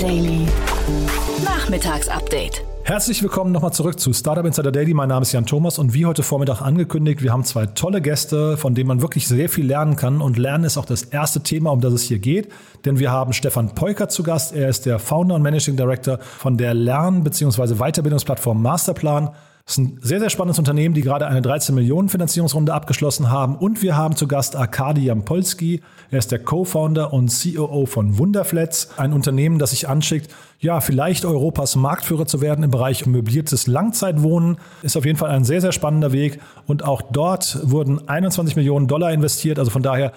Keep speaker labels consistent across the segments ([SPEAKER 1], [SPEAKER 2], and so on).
[SPEAKER 1] Daily. Nachmittagsupdate.
[SPEAKER 2] Herzlich willkommen nochmal zurück zu Startup Insider Daily. Mein Name ist Jan Thomas und wie heute Vormittag angekündigt, wir haben zwei tolle Gäste, von denen man wirklich sehr viel lernen kann. Und Lernen ist auch das erste Thema, um das es hier geht. Denn wir haben Stefan Peuker zu Gast. Er ist der Founder und Managing Director von der Lern- bzw. Weiterbildungsplattform Masterplan. Das ist ein sehr, sehr spannendes Unternehmen, die gerade eine 13 Millionen Finanzierungsrunde abgeschlossen haben. Und wir haben zu Gast Arkadi Jampolski. Er ist der Co-Founder und COO von Wunderflats, ein Unternehmen, das sich anschickt, ja, vielleicht Europas Marktführer zu werden im Bereich möbliertes Langzeitwohnen. Ist auf jeden Fall ein sehr, sehr spannender Weg. Und auch dort wurden 21 Millionen Dollar investiert. Also von daher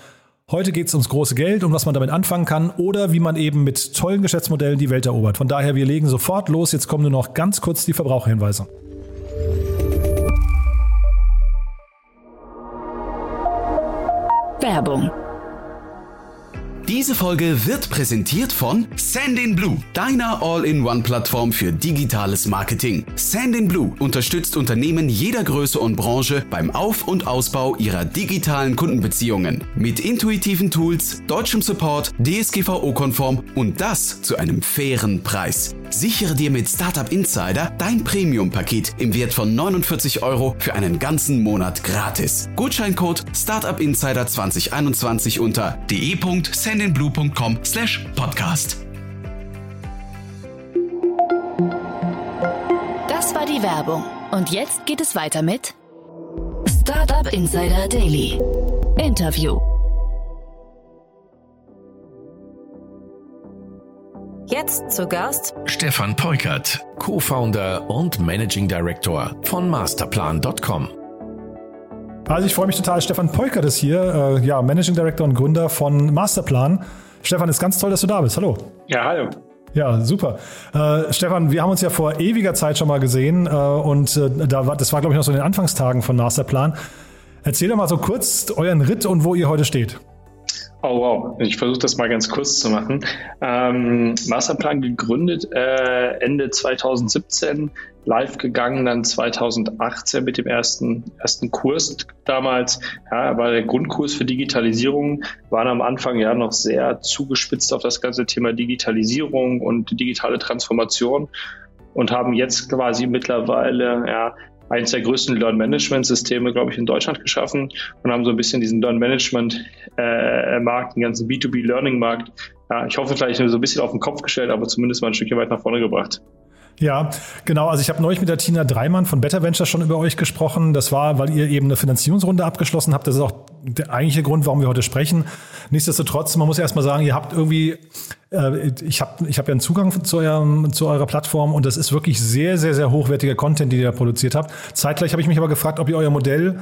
[SPEAKER 2] Heute geht es ums große Geld und was man damit anfangen kann oder wie man eben mit tollen Geschäftsmodellen die Welt erobert. Von daher, wir legen sofort los. Jetzt kommen nur noch ganz kurz die Verbraucherhinweise.
[SPEAKER 1] Werbung.
[SPEAKER 3] Diese Folge wird präsentiert von Sandinblue, deiner All-in-One-Plattform für digitales Marketing. Sandinblue unterstützt Unternehmen jeder Größe und Branche beim Auf- und Ausbau ihrer digitalen Kundenbeziehungen. Mit intuitiven Tools, deutschem Support, DSGVO-konform und das zu einem fairen Preis. Sichere dir mit Startup Insider dein Premium-Paket im Wert von 49 Euro für einen ganzen Monat gratis. Gutscheincode Startup Insider 2021 unter de.sendinblue.com slash podcast.
[SPEAKER 1] Das war die Werbung. Und jetzt geht es weiter mit Startup Insider Daily. Interview.
[SPEAKER 4] Jetzt zu Gast
[SPEAKER 5] Stefan Peukert, Co-Founder und Managing Director von Masterplan.com.
[SPEAKER 2] Also ich freue mich total. Stefan Peukert ist hier, äh, ja, Managing Director und Gründer von Masterplan. Stefan, ist ganz toll, dass du da bist. Hallo.
[SPEAKER 6] Ja, hallo.
[SPEAKER 2] Ja, super. Äh, Stefan, wir haben uns ja vor ewiger Zeit schon mal gesehen äh, und äh, da war, das war, glaube ich, noch so in den Anfangstagen von Masterplan. Erzähl doch mal so kurz euren Ritt und wo ihr heute steht.
[SPEAKER 6] Oh wow, ich versuche das mal ganz kurz zu machen. Ähm, Masterplan gegründet äh, Ende 2017, live gegangen dann 2018 mit dem ersten, ersten Kurs damals. Ja, war der Grundkurs für Digitalisierung, waren am Anfang ja noch sehr zugespitzt auf das ganze Thema Digitalisierung und digitale Transformation und haben jetzt quasi mittlerweile ja, eines der größten Learn-Management-Systeme, glaube ich, in Deutschland geschaffen und haben so ein bisschen diesen Learn-Management-Markt, den ganzen B2B-Learning-Markt, ja, ich hoffe vielleicht so ein bisschen auf den Kopf gestellt, aber zumindest mal ein Stückchen weit nach vorne gebracht.
[SPEAKER 2] Ja, genau. Also ich habe neulich mit der Tina Dreimann von Better Venture schon über euch gesprochen. Das war, weil ihr eben eine Finanzierungsrunde abgeschlossen habt. Das ist auch der eigentliche Grund, warum wir heute sprechen. Nichtsdestotrotz, man muss ja erstmal sagen, ihr habt irgendwie, äh, ich habe ich hab ja einen Zugang zu, eurem, zu eurer Plattform und das ist wirklich sehr, sehr, sehr hochwertiger Content, den ihr da produziert habt. Zeitgleich habe ich mich aber gefragt, ob ihr euer Modell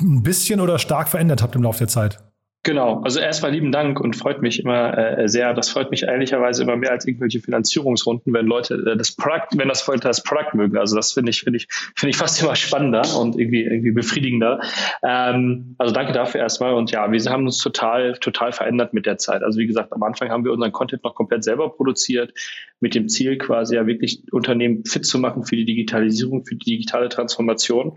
[SPEAKER 2] ein bisschen oder stark verändert habt im Laufe der Zeit.
[SPEAKER 6] Genau, also erstmal lieben Dank und freut mich immer äh, sehr. Das freut mich ehrlicherweise immer mehr als irgendwelche Finanzierungsrunden, wenn Leute äh, das Produkt, wenn das Leute das Produkt mögen. Also das finde ich, finde ich, finde ich fast immer spannender und irgendwie, irgendwie befriedigender. Ähm, also danke dafür erstmal. Und ja, wir haben uns total, total verändert mit der Zeit. Also wie gesagt, am Anfang haben wir unseren Content noch komplett selber produziert, mit dem Ziel quasi ja wirklich Unternehmen fit zu machen für die Digitalisierung, für die digitale Transformation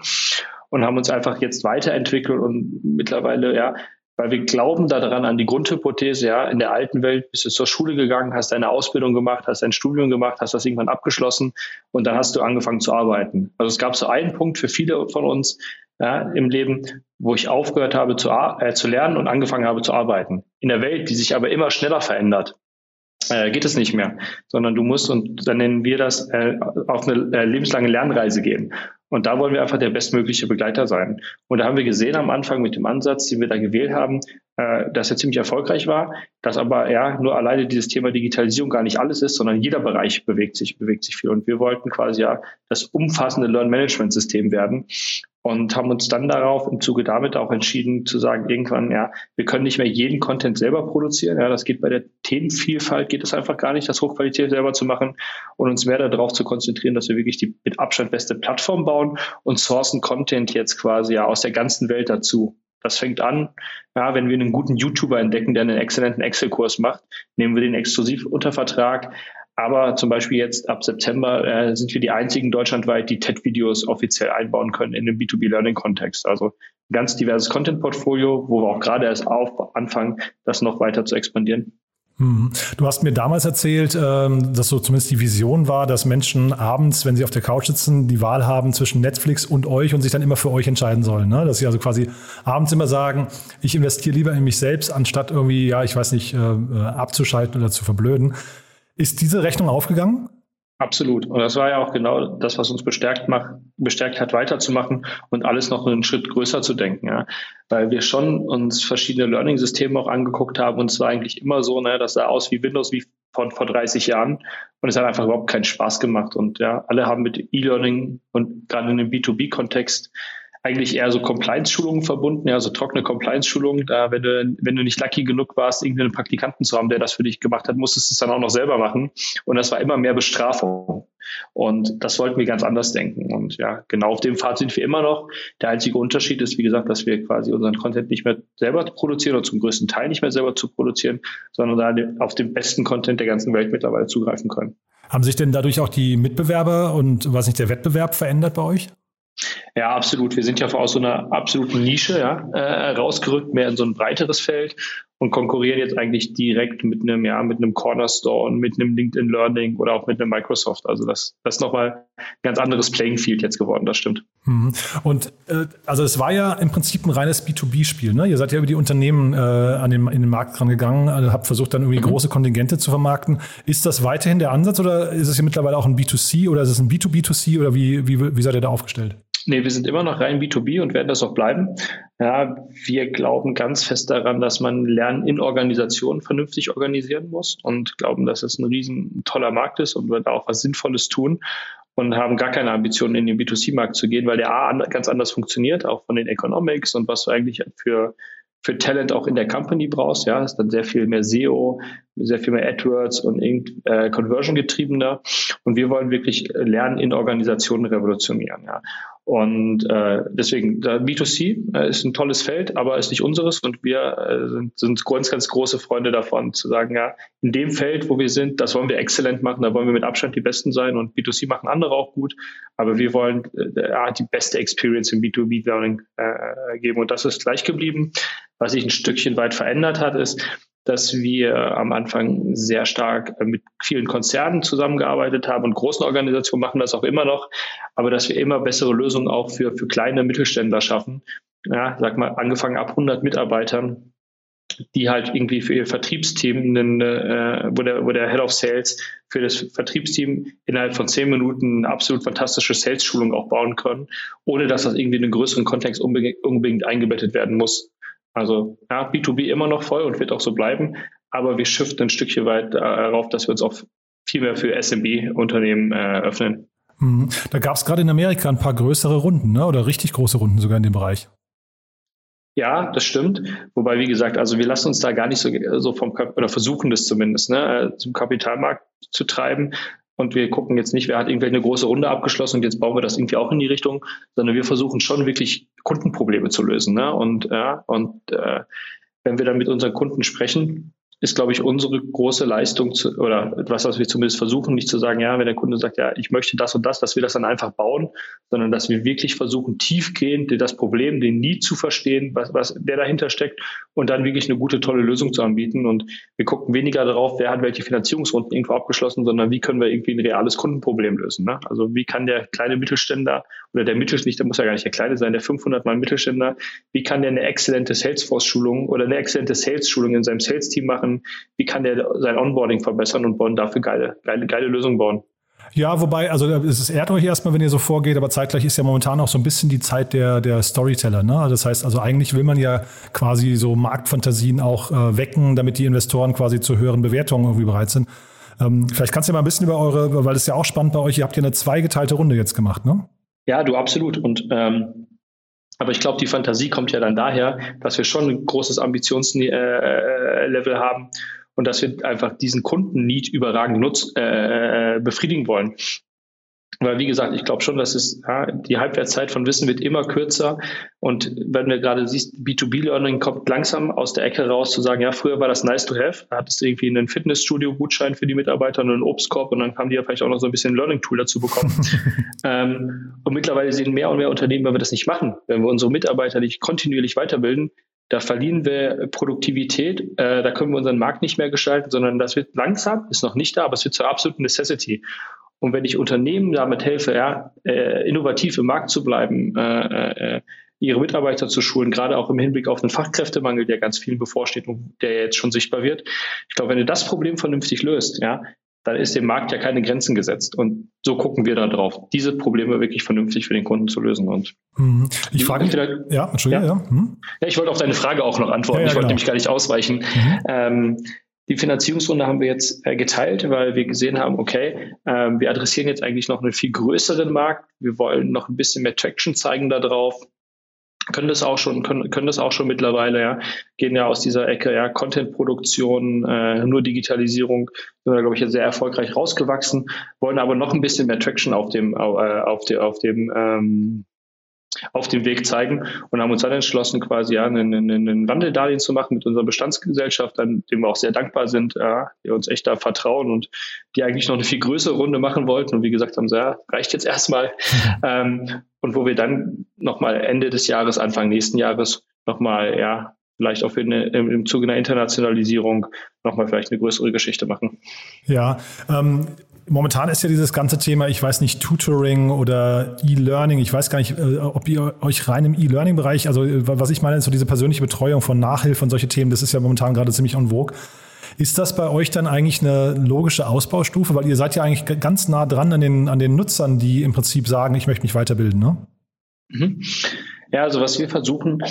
[SPEAKER 6] und haben uns einfach jetzt weiterentwickelt und mittlerweile ja weil wir glauben daran an die Grundhypothese, ja, in der alten Welt bist du zur Schule gegangen, hast deine Ausbildung gemacht, hast dein Studium gemacht, hast das irgendwann abgeschlossen und dann hast du angefangen zu arbeiten. Also es gab so einen Punkt für viele von uns ja, im Leben, wo ich aufgehört habe zu, äh, zu lernen und angefangen habe zu arbeiten. In der Welt, die sich aber immer schneller verändert, äh, geht es nicht mehr, sondern du musst, und dann nennen wir das, äh, auf eine äh, lebenslange Lernreise gehen. Und da wollen wir einfach der bestmögliche Begleiter sein. Und da haben wir gesehen am Anfang mit dem Ansatz, den wir da gewählt haben, äh, dass er ziemlich erfolgreich war, dass aber ja nur alleine dieses Thema Digitalisierung gar nicht alles ist, sondern jeder Bereich bewegt sich, bewegt sich viel. Und wir wollten quasi ja das umfassende Learn-Management-System werden und haben uns dann darauf im Zuge damit auch entschieden zu sagen, irgendwann, ja, wir können nicht mehr jeden Content selber produzieren. Ja, das geht bei der Themenvielfalt, geht es einfach gar nicht, das Hochqualität selber zu machen und uns mehr darauf zu konzentrieren, dass wir wirklich die mit Abstand beste Plattform bauen und sourcen Content jetzt quasi ja aus der ganzen Welt dazu. Das fängt an, ja, wenn wir einen guten YouTuber entdecken, der einen exzellenten Excel-Kurs macht, nehmen wir den exklusiv unter Vertrag. Aber zum Beispiel jetzt ab September äh, sind wir die einzigen deutschlandweit, die TED-Videos offiziell einbauen können in den B2B-Learning-Kontext. Also ein ganz diverses Content-Portfolio, wo wir auch gerade erst auf anfangen, das noch weiter zu expandieren.
[SPEAKER 2] Mhm. Du hast mir damals erzählt, ähm, dass so zumindest die Vision war, dass Menschen abends, wenn sie auf der Couch sitzen, die Wahl haben zwischen Netflix und euch und sich dann immer für euch entscheiden sollen. Ne? Dass sie also quasi abends immer sagen, ich investiere lieber in mich selbst, anstatt irgendwie, ja, ich weiß nicht, äh, äh, abzuschalten oder zu verblöden. Ist diese Rechnung aufgegangen?
[SPEAKER 6] Absolut. Und das war ja auch genau das, was uns bestärkt macht, bestärkt hat, weiterzumachen und alles noch einen Schritt größer zu denken. Ja. Weil wir schon uns verschiedene Learning-Systeme auch angeguckt haben und es war eigentlich immer so, ne, das sah aus wie Windows wie von vor 30 Jahren und es hat einfach überhaupt keinen Spaß gemacht. Und ja, alle haben mit E-Learning und gerade in dem B2B-Kontext eigentlich eher so Compliance-Schulungen verbunden, ja, so trockene Compliance-Schulungen. Da, wenn du, wenn du nicht lucky genug warst, irgendwie einen Praktikanten zu haben, der das für dich gemacht hat, musstest du es dann auch noch selber machen. Und das war immer mehr Bestrafung. Und das wollten wir ganz anders denken. Und ja, genau auf dem Pfad sind wir immer noch. Der einzige Unterschied ist, wie gesagt, dass wir quasi unseren Content nicht mehr selber produzieren oder zum größten Teil nicht mehr selber zu produzieren, sondern da auf den besten Content der ganzen Welt mittlerweile zugreifen können.
[SPEAKER 2] Haben sich denn dadurch auch die Mitbewerber und was nicht der Wettbewerb verändert bei euch?
[SPEAKER 6] Ja, absolut. Wir sind ja aus so einer absoluten Nische ja, äh, rausgerückt, mehr in so ein breiteres Feld und konkurrieren jetzt eigentlich direkt mit einem, ja, mit einem Cornerstone, mit einem LinkedIn Learning oder auch mit einem Microsoft. Also das, das ist nochmal ein ganz anderes Playing Field jetzt geworden, das stimmt.
[SPEAKER 2] Mhm. Und äh, also es war ja im Prinzip ein reines B2B-Spiel. Ne? Ihr seid ja über die Unternehmen äh, an den, in den Markt rangegangen, also habt versucht dann irgendwie mhm. große Kontingente zu vermarkten. Ist das weiterhin der Ansatz oder ist es hier mittlerweile auch ein B2C oder ist es ein B2B2C oder wie, wie, wie seid ihr da aufgestellt?
[SPEAKER 6] Nee, wir sind immer noch rein B2B und werden das auch bleiben. Ja, wir glauben ganz fest daran, dass man Lernen in Organisationen vernünftig organisieren muss und glauben, dass es ein riesen toller Markt ist und wir da auch was Sinnvolles tun und haben gar keine Ambitionen, in den B2C-Markt zu gehen, weil der A ganz anders funktioniert, auch von den Economics und was du eigentlich für für Talent auch in der Company brauchst, ja, ist dann sehr viel mehr SEO, sehr viel mehr AdWords und äh, Conversion getriebener. Und wir wollen wirklich Lernen in Organisationen revolutionieren, ja. Und äh, deswegen, B2C äh, ist ein tolles Feld, aber ist nicht unseres. Und wir äh, sind, sind ganz, ganz große Freunde davon, zu sagen, ja, in dem Feld, wo wir sind, das wollen wir exzellent machen, da wollen wir mit Abstand die Besten sein. Und B2C machen andere auch gut, aber wir wollen äh, die beste Experience im B2B-Learning äh, geben. Und das ist gleich geblieben. Was sich ein Stückchen weit verändert hat, ist, dass wir am Anfang sehr stark mit vielen Konzernen zusammengearbeitet haben und großen Organisationen machen das auch immer noch, aber dass wir immer bessere Lösungen auch für, für kleine Mittelständler schaffen. Ja, sag mal, angefangen ab 100 Mitarbeitern, die halt irgendwie für ihr Vertriebsteam, einen, äh, wo, der, wo der Head of Sales für das Vertriebsteam innerhalb von zehn Minuten eine absolut fantastische Sales-Schulung auch bauen können, ohne dass das irgendwie in einen größeren Kontext unbedingt, unbedingt eingebettet werden muss. Also ja, B2B immer noch voll und wird auch so bleiben, aber wir shiften ein Stückchen weit darauf, dass wir uns auch viel mehr für SMB-Unternehmen äh, öffnen.
[SPEAKER 2] Mhm. Da gab es gerade in Amerika ein paar größere Runden, ne? oder richtig große Runden sogar in dem Bereich.
[SPEAKER 6] Ja, das stimmt. Wobei, wie gesagt, also wir lassen uns da gar nicht so, so vom, oder versuchen das zumindest, ne, zum Kapitalmarkt zu treiben. Und wir gucken jetzt nicht, wer hat irgendwie eine große Runde abgeschlossen und jetzt bauen wir das irgendwie auch in die Richtung, sondern wir versuchen schon wirklich Kundenprobleme zu lösen. Ne? Und, ja, und äh, wenn wir dann mit unseren Kunden sprechen, ist, glaube ich, unsere große Leistung zu, oder etwas, was wir zumindest versuchen, nicht zu sagen, ja, wenn der Kunde sagt, ja, ich möchte das und das, dass wir das dann einfach bauen, sondern dass wir wirklich versuchen, tiefgehend das Problem, den nie zu verstehen, was, was der dahinter steckt und dann wirklich eine gute, tolle Lösung zu anbieten. Und wir gucken weniger darauf, wer hat welche Finanzierungsrunden irgendwo abgeschlossen, sondern wie können wir irgendwie ein reales Kundenproblem lösen. Ne? Also wie kann der kleine Mittelständler oder der Mittelständler, der muss ja gar nicht der kleine sein, der 500 Mal Mittelständler, wie kann der eine exzellente Salesforce-Schulung oder eine exzellente Sales-Schulung in seinem Sales-Team machen, machen, wie kann der sein Onboarding verbessern und wollen dafür geile, geile, geile Lösungen bauen.
[SPEAKER 2] Ja, wobei, also es ehrt euch erstmal, wenn ihr so vorgeht, aber zeitgleich ist ja momentan auch so ein bisschen die Zeit der, der Storyteller. Ne? Das heißt, also eigentlich will man ja quasi so Marktfantasien auch äh, wecken, damit die Investoren quasi zu höheren Bewertungen irgendwie bereit sind. Ähm, vielleicht kannst du ja mal ein bisschen über eure, weil es ja auch spannend bei euch, ihr habt ja eine zweigeteilte Runde jetzt gemacht, ne?
[SPEAKER 6] Ja, du absolut. Und ähm, aber ich glaube, die Fantasie kommt ja dann daher, dass wir schon ein großes Ambitionslevel äh, haben und dass wir einfach diesen Kunden-Need überragend nutz, äh, äh befriedigen wollen. Weil, wie gesagt, ich glaube schon, dass es, ja, die Halbwertszeit von Wissen wird immer kürzer. Und wenn du gerade siehst, B2B-Learning kommt langsam aus der Ecke raus, zu sagen, ja, früher war das nice to have. Da hattest du irgendwie einen Fitnessstudio-Gutschein für die Mitarbeiter und einen Obstkorb und dann haben die ja vielleicht auch noch so ein bisschen Learning-Tool dazu bekommen. ähm, und mittlerweile sehen mehr und mehr Unternehmen, wenn wir das nicht machen, wenn wir unsere Mitarbeiter nicht kontinuierlich weiterbilden, Da verlieren wir Produktivität, äh, da können wir unseren Markt nicht mehr gestalten, sondern das wird langsam, ist noch nicht da, aber es wird zur absoluten Necessity. Und wenn ich Unternehmen damit helfe, ja, äh, innovativ im Markt zu bleiben, äh, äh, ihre Mitarbeiter zu schulen, gerade auch im Hinblick auf den Fachkräftemangel, der ganz vielen bevorsteht und der jetzt schon sichtbar wird. Ich glaube, wenn du das Problem vernünftig löst, ja, dann ist dem Markt ja keine Grenzen gesetzt. Und so gucken wir da drauf, diese Probleme wirklich vernünftig für den Kunden zu lösen. Und
[SPEAKER 2] mhm. ich frage mich, ja, Entschuldigung, ja. Ja.
[SPEAKER 6] Hm? ja. Ich wollte auf deine Frage auch noch antworten. Ja, ich wollte genau. nämlich gar nicht ausweichen. Mhm. Ähm, die Finanzierungsrunde haben wir jetzt äh, geteilt, weil wir gesehen haben, okay, äh, wir adressieren jetzt eigentlich noch einen viel größeren Markt. Wir wollen noch ein bisschen mehr Traction zeigen da drauf. Können das auch schon, können, können das auch schon mittlerweile, ja, gehen ja aus dieser Ecke, ja, Content-Produktion, äh, nur Digitalisierung, sind da, glaube ich, sehr erfolgreich rausgewachsen, wollen aber noch ein bisschen mehr Traction auf dem, äh, auf dem, auf dem ähm, auf dem Weg zeigen und haben uns dann entschlossen, quasi ja, einen, einen, Wandeldarlehen zu machen mit unserer Bestandsgesellschaft, an dem wir auch sehr dankbar sind, ja, die uns echt da vertrauen und die eigentlich noch eine viel größere Runde machen wollten und wie gesagt haben, so, ja, reicht jetzt erstmal. ähm, und wo wir dann nochmal Ende des Jahres, Anfang nächsten Jahres nochmal, ja, vielleicht auch eine, im, im Zuge einer Internationalisierung nochmal vielleicht eine größere Geschichte machen.
[SPEAKER 2] Ja, ähm, Momentan ist ja dieses ganze Thema, ich weiß nicht, Tutoring oder E-Learning. Ich weiß gar nicht, äh, ob ihr euch rein im E-Learning-Bereich, also äh, was ich meine, ist so diese persönliche Betreuung von Nachhilfe und solche Themen, das ist ja momentan gerade ziemlich en vogue. Ist das bei euch dann eigentlich eine logische Ausbaustufe? Weil ihr seid ja eigentlich ganz nah dran an den, an den Nutzern, die im Prinzip sagen, ich möchte mich weiterbilden, ne?
[SPEAKER 6] Mhm. Ja, also was wir versuchen,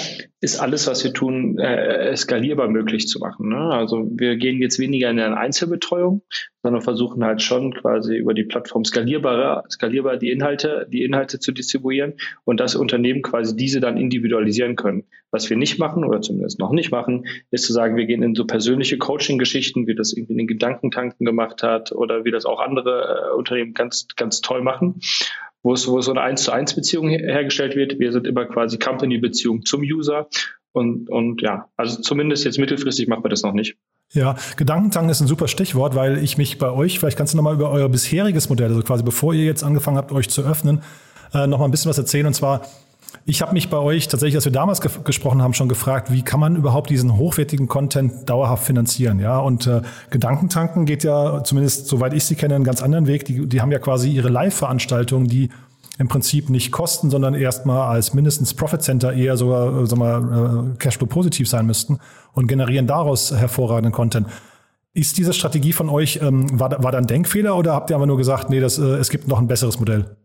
[SPEAKER 6] ist alles, was wir tun, äh, skalierbar möglich zu machen. Ne? Also wir gehen jetzt weniger in eine Einzelbetreuung, sondern versuchen halt schon quasi über die Plattform skalierbar, skalierbar die Inhalte, die Inhalte zu distribuieren und dass Unternehmen quasi diese dann individualisieren können. Was wir nicht machen oder zumindest noch nicht machen, ist zu sagen, wir gehen in so persönliche Coaching-Geschichten, wie das irgendwie in den Gedankentanken gemacht hat oder wie das auch andere äh, Unternehmen ganz, ganz toll machen wo es, wo so eine 1 zu 1 Beziehung hergestellt wird. Wir sind immer quasi Company-Beziehung zum User. Und, und ja, also zumindest jetzt mittelfristig machen wir das noch nicht.
[SPEAKER 2] Ja, Gedankenzangen ist ein super Stichwort, weil ich mich bei euch, vielleicht kannst du nochmal über euer bisheriges Modell, also quasi bevor ihr jetzt angefangen habt, euch zu öffnen, äh, nochmal ein bisschen was erzählen. Und zwar, ich habe mich bei euch tatsächlich, als wir damals ge gesprochen haben, schon gefragt, wie kann man überhaupt diesen hochwertigen Content dauerhaft finanzieren? Ja, und äh, Gedankentanken geht ja, zumindest soweit ich sie kenne, einen ganz anderen Weg. Die, die haben ja quasi ihre Live-Veranstaltungen, die im Prinzip nicht kosten, sondern erstmal als mindestens Profit Center eher sogar, äh, sagen wir, äh, Cashflow positiv sein müssten und generieren daraus hervorragenden Content. Ist diese Strategie von euch, ähm, war, war da ein Denkfehler oder habt ihr aber nur gesagt, nee, das, äh, es gibt noch ein besseres Modell?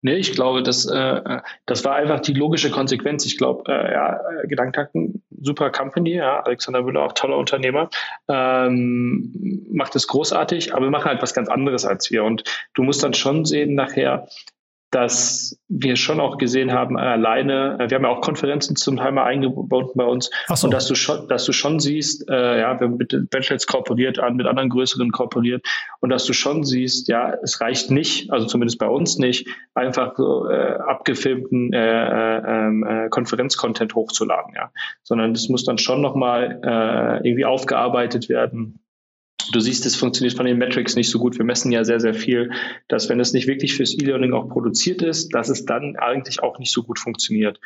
[SPEAKER 6] Nee, ich glaube, das, äh, das war einfach die logische Konsequenz. Ich glaube, äh, ja, Gedankentakten, super Company, ja, Alexander Müller, auch toller Unternehmer, ähm, macht es großartig, aber wir machen halt was ganz anderes als wir. Und du musst dann schon sehen nachher, dass wir schon auch gesehen haben, alleine, äh, wir haben ja auch Konferenzen zum Teil mal eingebunden bei uns, so. und dass du schon, dass du schon siehst, äh, ja, wir haben mit Benchlex kooperiert, an, mit anderen größeren kooperiert, und dass du schon siehst, ja, es reicht nicht, also zumindest bei uns nicht, einfach so äh, abgefilmten äh, äh, ähm, äh, Konferenzcontent hochzuladen, ja, sondern es muss dann schon nochmal äh, irgendwie aufgearbeitet werden Du siehst, es funktioniert von den Metrics nicht so gut. Wir messen ja sehr, sehr viel, dass wenn es nicht wirklich fürs E-Learning auch produziert ist, dass es dann eigentlich auch nicht so gut funktioniert.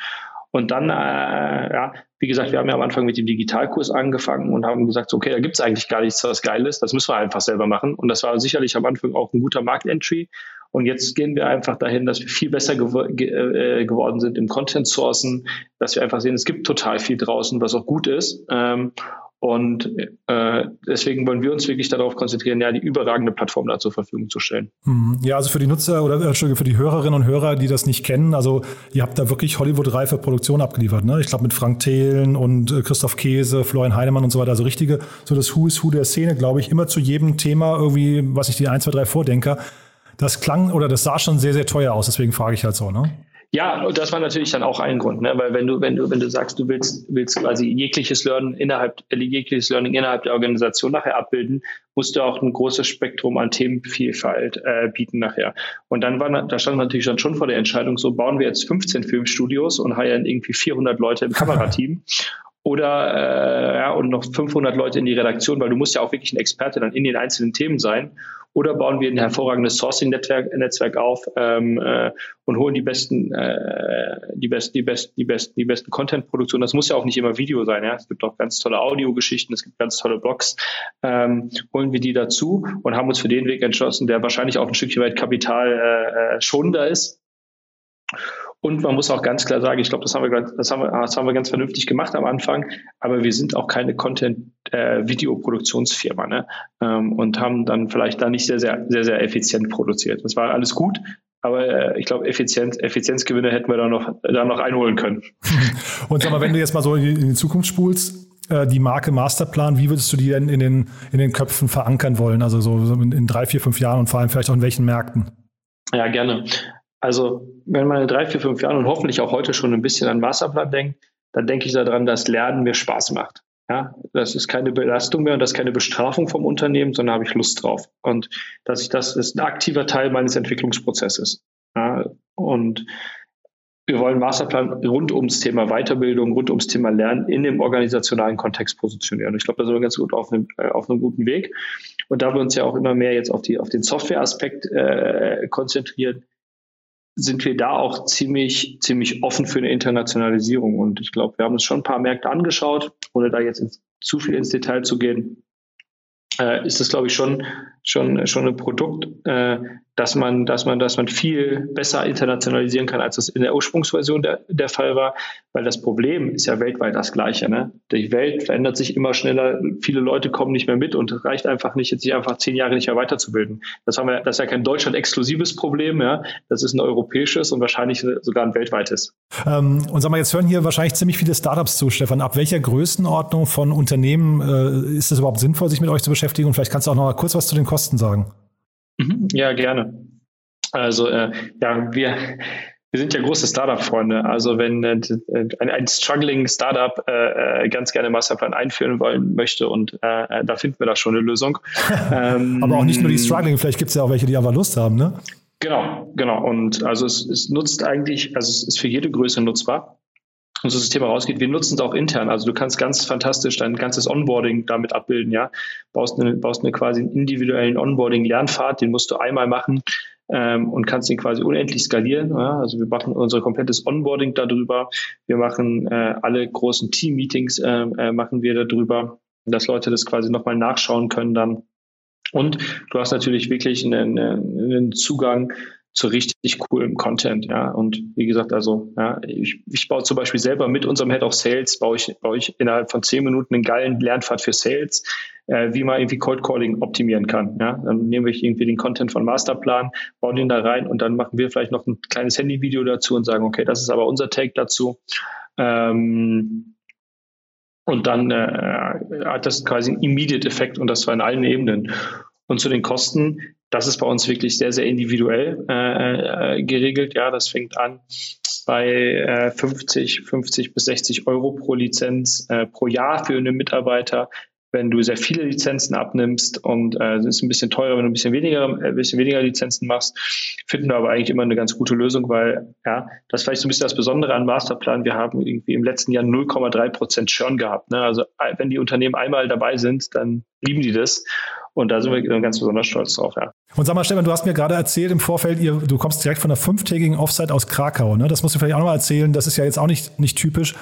[SPEAKER 6] Und dann, äh, ja, wie gesagt, wir haben ja am Anfang mit dem Digitalkurs angefangen und haben gesagt, okay, da gibt es eigentlich gar nichts, was geil ist. Das müssen wir einfach selber machen. Und das war sicherlich am Anfang auch ein guter Marktentry. Und jetzt gehen wir einfach dahin, dass wir viel besser gew ge äh, geworden sind im Content Sourcen, dass wir einfach sehen, es gibt total viel draußen, was auch gut ist. Ähm, und äh, deswegen wollen wir uns wirklich darauf konzentrieren, ja, die überragende Plattform da zur Verfügung zu stellen.
[SPEAKER 2] Mhm. Ja, also für die Nutzer oder Entschuldigung, für die Hörerinnen und Hörer, die das nicht kennen, also ihr habt da wirklich Hollywood-reife Produktion abgeliefert, ne? Ich glaube mit Frank Thelen und äh, Christoph Käse, Florian Heinemann und so weiter, also richtige, so das Who is Who der Szene, glaube ich, immer zu jedem Thema irgendwie, was ich die 1, 2, 3 vordenke. Das klang oder das sah schon sehr, sehr teuer aus, deswegen frage ich halt so, ne?
[SPEAKER 6] Ja, und das war natürlich dann auch ein Grund, ne? weil wenn du, wenn du, wenn du sagst, du willst, willst quasi jegliches Lernen innerhalb, jegliches Learning innerhalb der Organisation nachher abbilden, musst du auch ein großes Spektrum an Themenvielfalt äh, bieten nachher. Und dann war, da stand natürlich dann schon vor der Entscheidung, so bauen wir jetzt 15 Filmstudios und heiern irgendwie 400 Leute im Kamerateam oder äh, ja, und noch 500 Leute in die Redaktion, weil du musst ja auch wirklich ein Experte dann in den einzelnen Themen sein. Oder bauen wir ein hervorragendes Sourcing-Netzwerk Netzwerk auf ähm, äh, und holen die besten, äh, die besten, die besten, die besten, die besten Content-Produktionen. Das muss ja auch nicht immer Video sein. Ja, es gibt auch ganz tolle Audiogeschichten, es gibt ganz tolle Blogs. Ähm, holen wir die dazu und haben uns für den Weg entschlossen, der wahrscheinlich auch ein Stückchen weit Kapital äh, äh schonender ist. Und man muss auch ganz klar sagen, ich glaube, das haben wir, das haben wir, das haben wir ganz vernünftig gemacht am Anfang, aber wir sind auch keine Content-Videoproduktionsfirma äh, ne? Ähm, und haben dann vielleicht da nicht sehr, sehr, sehr, sehr effizient produziert. Das war alles gut, aber äh, ich glaube, Effizienz, Effizienzgewinne hätten wir da noch, da noch einholen können.
[SPEAKER 2] Und sag mal, wenn du jetzt mal so in die Zukunft spulst, äh, die Marke Masterplan, wie würdest du die denn in den, in den Köpfen verankern wollen? Also so in drei, vier, fünf Jahren und vor allem vielleicht auch in welchen Märkten?
[SPEAKER 6] Ja, gerne. Also wenn man in drei, vier, fünf Jahren und hoffentlich auch heute schon ein bisschen an Masterplan denkt, dann denke ich daran, dass Lernen mir Spaß macht. Ja, das ist keine Belastung mehr und das ist keine Bestrafung vom Unternehmen, sondern habe ich Lust drauf. Und dass ich das ist ein aktiver Teil meines Entwicklungsprozesses. Ja, und wir wollen Masterplan rund ums Thema Weiterbildung, rund ums Thema Lernen in dem organisationalen Kontext positionieren. Ich glaube, da sind wir ganz gut auf einem, äh, auf einem guten Weg. Und da wir uns ja auch immer mehr jetzt auf, die, auf den Software-Aspekt äh, konzentrieren, sind wir da auch ziemlich, ziemlich offen für eine Internationalisierung. Und ich glaube, wir haben uns schon ein paar Märkte angeschaut, ohne da jetzt ins, zu viel ins Detail zu gehen. Äh, ist das, glaube ich, schon, schon, schon ein Produkt, äh, dass man, dass man, dass man viel besser internationalisieren kann, als das in der Ursprungsversion der, der Fall war, weil das Problem ist ja weltweit das gleiche. Ne? Die Welt verändert sich immer schneller, viele Leute kommen nicht mehr mit und es reicht einfach nicht, sich einfach zehn Jahre nicht mehr weiterzubilden. Das haben wir, das ist ja kein Deutschland-exklusives Problem, ja. Das ist ein europäisches und wahrscheinlich sogar ein weltweites.
[SPEAKER 2] Ähm, und sag mal, jetzt hören hier wahrscheinlich ziemlich viele Startups zu, Stefan. Ab welcher Größenordnung von Unternehmen äh, ist es überhaupt sinnvoll, sich mit euch zu beschäftigen? Und vielleicht kannst du auch noch mal kurz was zu den Kosten sagen.
[SPEAKER 6] Mhm. Ja, gerne. Also äh, ja, wir, wir sind ja große Startup-Freunde. Also wenn äh, ein, ein struggling Startup äh, äh, ganz gerne Masterplan einführen wollen möchte und äh, äh, da finden wir da schon eine Lösung.
[SPEAKER 2] ähm, aber auch nicht nur die struggling, vielleicht gibt es ja auch welche, die aber Lust haben, ne?
[SPEAKER 6] Genau, genau. Und also es, es nutzt eigentlich, also es ist für jede Größe nutzbar unser System rausgeht. Wir nutzen es auch intern. Also du kannst ganz fantastisch dein ganzes Onboarding damit abbilden, ja. Baust eine, baust eine quasi einen individuellen Onboarding-Lernpfad, den musst du einmal machen ähm, und kannst den quasi unendlich skalieren. Ja? Also wir machen unser komplettes Onboarding darüber. Wir machen äh, alle großen Team-Meetings äh, äh, machen wir darüber, dass Leute das quasi nochmal nachschauen können dann. Und du hast natürlich wirklich einen, einen Zugang zu richtig coolem Content, ja. Und wie gesagt, also, ja, ich, ich baue zum Beispiel selber mit unserem Head of Sales, baue ich, baue ich innerhalb von zehn Minuten einen geilen Lernpfad für Sales, äh, wie man irgendwie Cold Calling optimieren kann, ja. Dann nehmen wir irgendwie den Content von Masterplan, bauen den da rein und dann machen wir vielleicht noch ein kleines Handyvideo dazu und sagen, okay, das ist aber unser Take dazu. Ähm, und dann äh, hat das quasi einen Immediate Effekt und das zwar in allen Ebenen. Und zu den Kosten, das ist bei uns wirklich sehr, sehr individuell äh, äh, geregelt. Ja, das fängt an bei äh, 50, 50 bis 60 Euro pro Lizenz äh, pro Jahr für einen Mitarbeiter. Wenn du sehr viele Lizenzen abnimmst und äh, es ist ein bisschen teurer, wenn du ein bisschen weniger, äh, ein bisschen weniger Lizenzen machst, finden wir aber eigentlich immer eine ganz gute Lösung, weil ja, das ist vielleicht so ein bisschen das Besondere an Masterplan. Wir haben irgendwie im letzten Jahr 0,3 Prozent Churn gehabt. Ne? Also äh, wenn die Unternehmen einmal dabei sind, dann lieben die das. Und da sind wir ganz besonders stolz drauf, ja.
[SPEAKER 2] Und sag mal, Stefan, du hast mir gerade erzählt im Vorfeld, ihr, du kommst direkt von einer fünftägigen Offsite aus Krakau. Ne? Das musst du vielleicht auch noch mal erzählen. Das ist ja jetzt auch nicht, nicht typisch.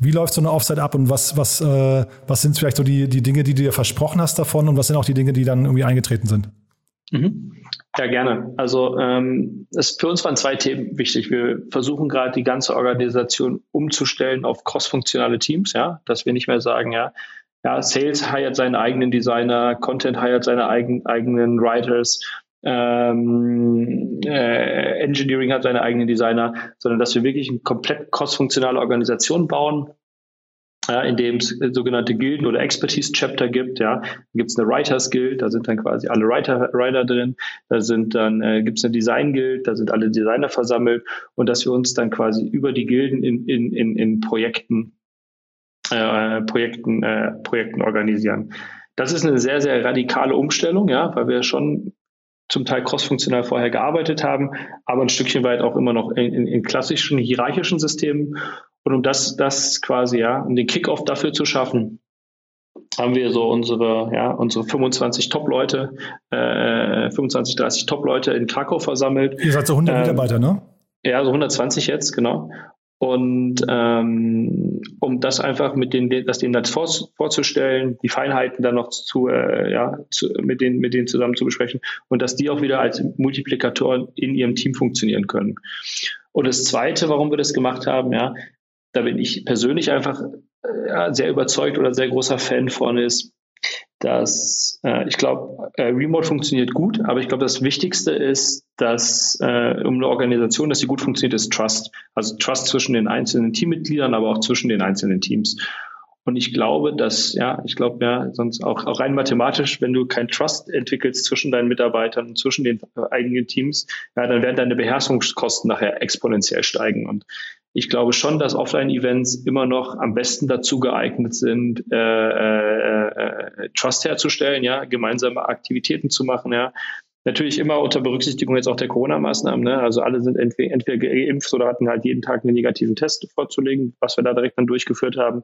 [SPEAKER 2] Wie läuft so eine Offsite ab und was, was, äh, was sind vielleicht so die, die Dinge, die du dir versprochen hast davon und was sind auch die Dinge, die dann irgendwie eingetreten sind?
[SPEAKER 6] Mhm. Ja, gerne. Also ähm, es, für uns waren zwei Themen wichtig. Wir versuchen gerade die ganze Organisation umzustellen auf crossfunktionale Teams, ja, dass wir nicht mehr sagen, ja, ja, Sales hired seinen eigenen Designer, Content hired seine eigen, eigenen Writers, ähm, äh, Engineering hat seine eigenen Designer, sondern dass wir wirklich eine komplett crossfunktionale Organisation bauen, ja, in dem es sogenannte Gilden oder Expertise-Chapter gibt. Ja, gibt es eine Writers Guild, da sind dann quasi alle Writer, Writer drin. Da sind dann äh, gibt es eine Design Guild, da sind alle Designer versammelt und dass wir uns dann quasi über die Gilden in, in, in, in Projekten äh, Projekten, äh, Projekten organisieren. Das ist eine sehr, sehr radikale Umstellung, ja, weil wir schon zum Teil crossfunktional vorher gearbeitet haben, aber ein Stückchen weit auch immer noch in, in, in klassischen hierarchischen Systemen. Und um das, das quasi, ja, um den Kickoff dafür zu schaffen, haben wir so unsere, ja, unsere 25 Top-Leute, äh, 25, 30 Top-Leute in Krakau versammelt.
[SPEAKER 2] Ihr seid so 100 ähm, Mitarbeiter, ne?
[SPEAKER 6] Ja, so 120 jetzt, genau. Und ähm, um das einfach mit den, das denen dann vor, vorzustellen, die Feinheiten dann noch zu, äh, ja, zu, mit denen, mit denen zusammen zu besprechen und dass die auch wieder als Multiplikatoren in ihrem Team funktionieren können. Und das Zweite, warum wir das gemacht haben, ja, da bin ich persönlich einfach äh, sehr überzeugt oder sehr großer Fan von ist, dass äh, ich glaube, äh, Remote funktioniert gut, aber ich glaube, das Wichtigste ist, dass äh, um eine Organisation, dass sie gut funktioniert, ist Trust. Also Trust zwischen den einzelnen Teammitgliedern, aber auch zwischen den einzelnen Teams. Und ich glaube, dass, ja, ich glaube ja, sonst auch, auch rein mathematisch, wenn du kein Trust entwickelst zwischen deinen Mitarbeitern, zwischen den eigenen Teams, ja, dann werden deine Beherrschungskosten nachher exponentiell steigen. Und ich glaube schon, dass Offline-Events immer noch am besten dazu geeignet sind, äh, äh, äh, Trust herzustellen, ja, gemeinsame Aktivitäten zu machen, ja. Natürlich immer unter Berücksichtigung jetzt auch der Corona-Maßnahmen. Ne? Also alle sind entweder, entweder geimpft oder hatten halt jeden Tag einen negativen Test vorzulegen, was wir da direkt dann durchgeführt haben.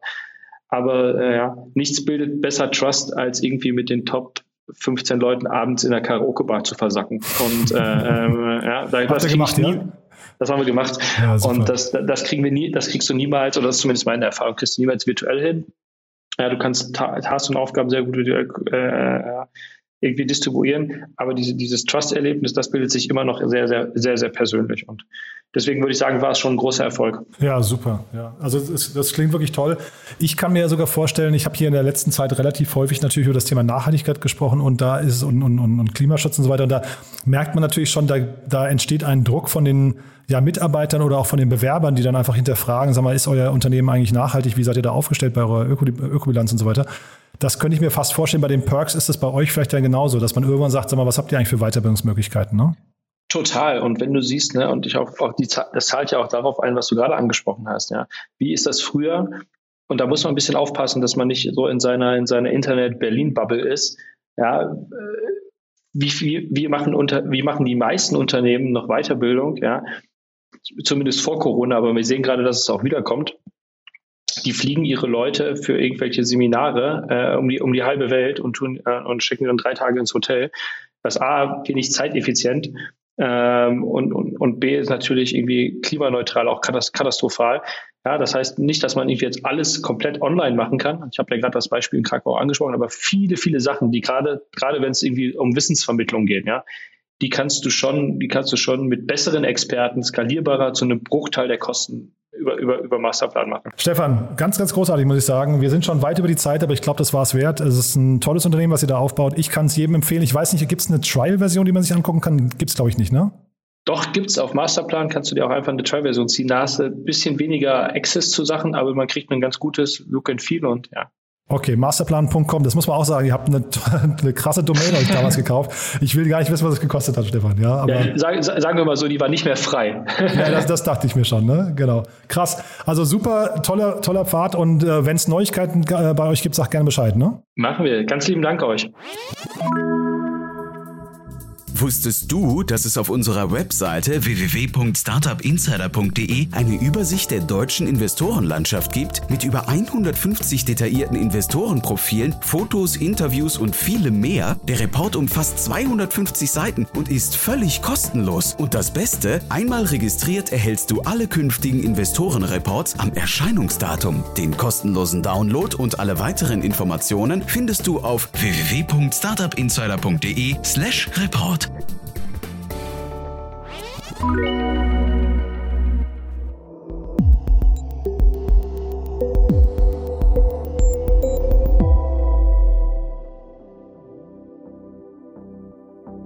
[SPEAKER 6] Aber äh, ja, nichts bildet besser Trust, als irgendwie mit den Top 15 Leuten abends in der Karaoke-Bar zu versacken. Und äh, äh, ja, da
[SPEAKER 2] was gemacht, nie, ja?
[SPEAKER 6] Das haben wir gemacht. Ja, und das, das kriegen wir nie, das kriegst du niemals, oder das ist zumindest meine Erfahrung, kriegst du niemals virtuell hin. Ja, du kannst Tasks und Aufgaben sehr gut äh, irgendwie distribuieren, aber diese, dieses Trust-Erlebnis, das bildet sich immer noch sehr, sehr, sehr, sehr persönlich. Und deswegen würde ich sagen, war es schon ein großer Erfolg.
[SPEAKER 2] Ja, super. Ja. Also das, das klingt wirklich toll. Ich kann mir sogar vorstellen, ich habe hier in der letzten Zeit relativ häufig natürlich über das Thema Nachhaltigkeit gesprochen und da ist und, und, und Klimaschutz und so weiter. Und da merkt man natürlich schon, da, da entsteht ein Druck von den ja, Mitarbeitern oder auch von den Bewerbern, die dann einfach hinterfragen, sag mal, ist euer Unternehmen eigentlich nachhaltig? Wie seid ihr da aufgestellt bei eurer Öko Ökobilanz und so weiter? Das könnte ich mir fast vorstellen. Bei den Perks ist es bei euch vielleicht ja genauso, dass man irgendwann sagt, sag mal, was habt ihr eigentlich für Weiterbildungsmöglichkeiten? Ne?
[SPEAKER 6] Total. Und wenn du siehst, ne, und ich auch, auch die, das zahlt ja auch darauf ein, was du gerade angesprochen hast, ja. Wie ist das früher? Und da muss man ein bisschen aufpassen, dass man nicht so in seiner, in seiner Internet-Berlin-Bubble ist. Ja, wie viel, wie machen unter, wie machen die meisten Unternehmen noch Weiterbildung, ja? Zumindest vor Corona, aber wir sehen gerade, dass es auch wiederkommt die fliegen ihre Leute für irgendwelche Seminare äh, um, die, um die halbe Welt und, tun, äh, und schicken dann drei Tage ins Hotel. Das A, finde ich zeiteffizient ähm, und, und, und B ist natürlich irgendwie klimaneutral, auch katastrophal. Ja, das heißt nicht, dass man irgendwie jetzt alles komplett online machen kann. Ich habe ja gerade das Beispiel in Krakau angesprochen, aber viele, viele Sachen, die gerade, gerade wenn es irgendwie um Wissensvermittlung geht, ja, die kannst du schon, die kannst du schon mit besseren Experten skalierbarer zu einem Bruchteil der Kosten über, über, über Masterplan machen.
[SPEAKER 2] Stefan, ganz, ganz großartig, muss ich sagen. Wir sind schon weit über die Zeit, aber ich glaube, das war es wert. Es ist ein tolles Unternehmen, was ihr da aufbaut. Ich kann es jedem empfehlen. Ich weiß nicht, gibt es eine Trial-Version, die man sich angucken kann? Gibt es, glaube ich, nicht, ne?
[SPEAKER 6] Doch, gibt es auf Masterplan, kannst du dir auch einfach eine Trial-Version ziehen. Da hast du ein bisschen weniger Access zu Sachen, aber man kriegt ein ganz gutes Look and Feel und ja,
[SPEAKER 2] Okay, masterplan.com, das muss man auch sagen. Ihr habt eine, eine krasse Domain euch damals gekauft. Ich will gar nicht wissen, was es gekostet hat, Stefan. Ja, aber
[SPEAKER 6] ja, sagen, sagen wir mal so, die war nicht mehr frei.
[SPEAKER 2] ja, das, das dachte ich mir schon, ne? Genau. Krass. Also super, toller, toller Pfad. Und äh, wenn es Neuigkeiten äh, bei euch gibt, sagt gerne Bescheid, ne?
[SPEAKER 6] Machen wir. Ganz lieben Dank euch.
[SPEAKER 3] Wusstest du, dass es auf unserer Webseite www.startupinsider.de eine Übersicht der deutschen Investorenlandschaft gibt mit über 150 detaillierten Investorenprofilen, Fotos, Interviews und vielem mehr? Der Report umfasst 250 Seiten und ist völlig kostenlos. Und das Beste, einmal registriert erhältst du alle künftigen Investorenreports am Erscheinungsdatum. Den kostenlosen Download und alle weiteren Informationen findest du auf www.startupinsider.de/report.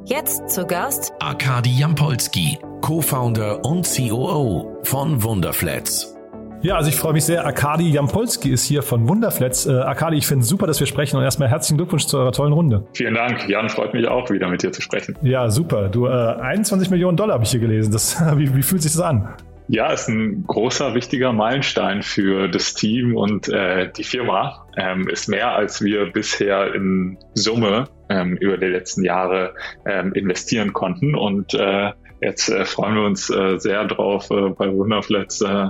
[SPEAKER 4] Jetzt zu Gast
[SPEAKER 5] Arkadi Jampolski, Co-Founder und COO von Wunderflats.
[SPEAKER 2] Ja, also ich freue mich sehr. Arkadi Jampolski ist hier von Wunderflats. Äh, Arkadi, ich finde es super, dass wir sprechen und erstmal herzlichen Glückwunsch zu eurer tollen Runde.
[SPEAKER 7] Vielen Dank. Jan, freut mich auch wieder mit dir zu sprechen.
[SPEAKER 2] Ja, super. Du, äh, 21 Millionen Dollar habe ich hier gelesen. Das, wie, wie fühlt sich das an?
[SPEAKER 7] Ja, ist ein großer, wichtiger Meilenstein für das Team und äh, die Firma. Ähm, ist mehr, als wir bisher in Summe ähm, über die letzten Jahre ähm, investieren konnten. Und äh, jetzt äh, freuen wir uns äh, sehr drauf, äh, bei Wunderflats äh,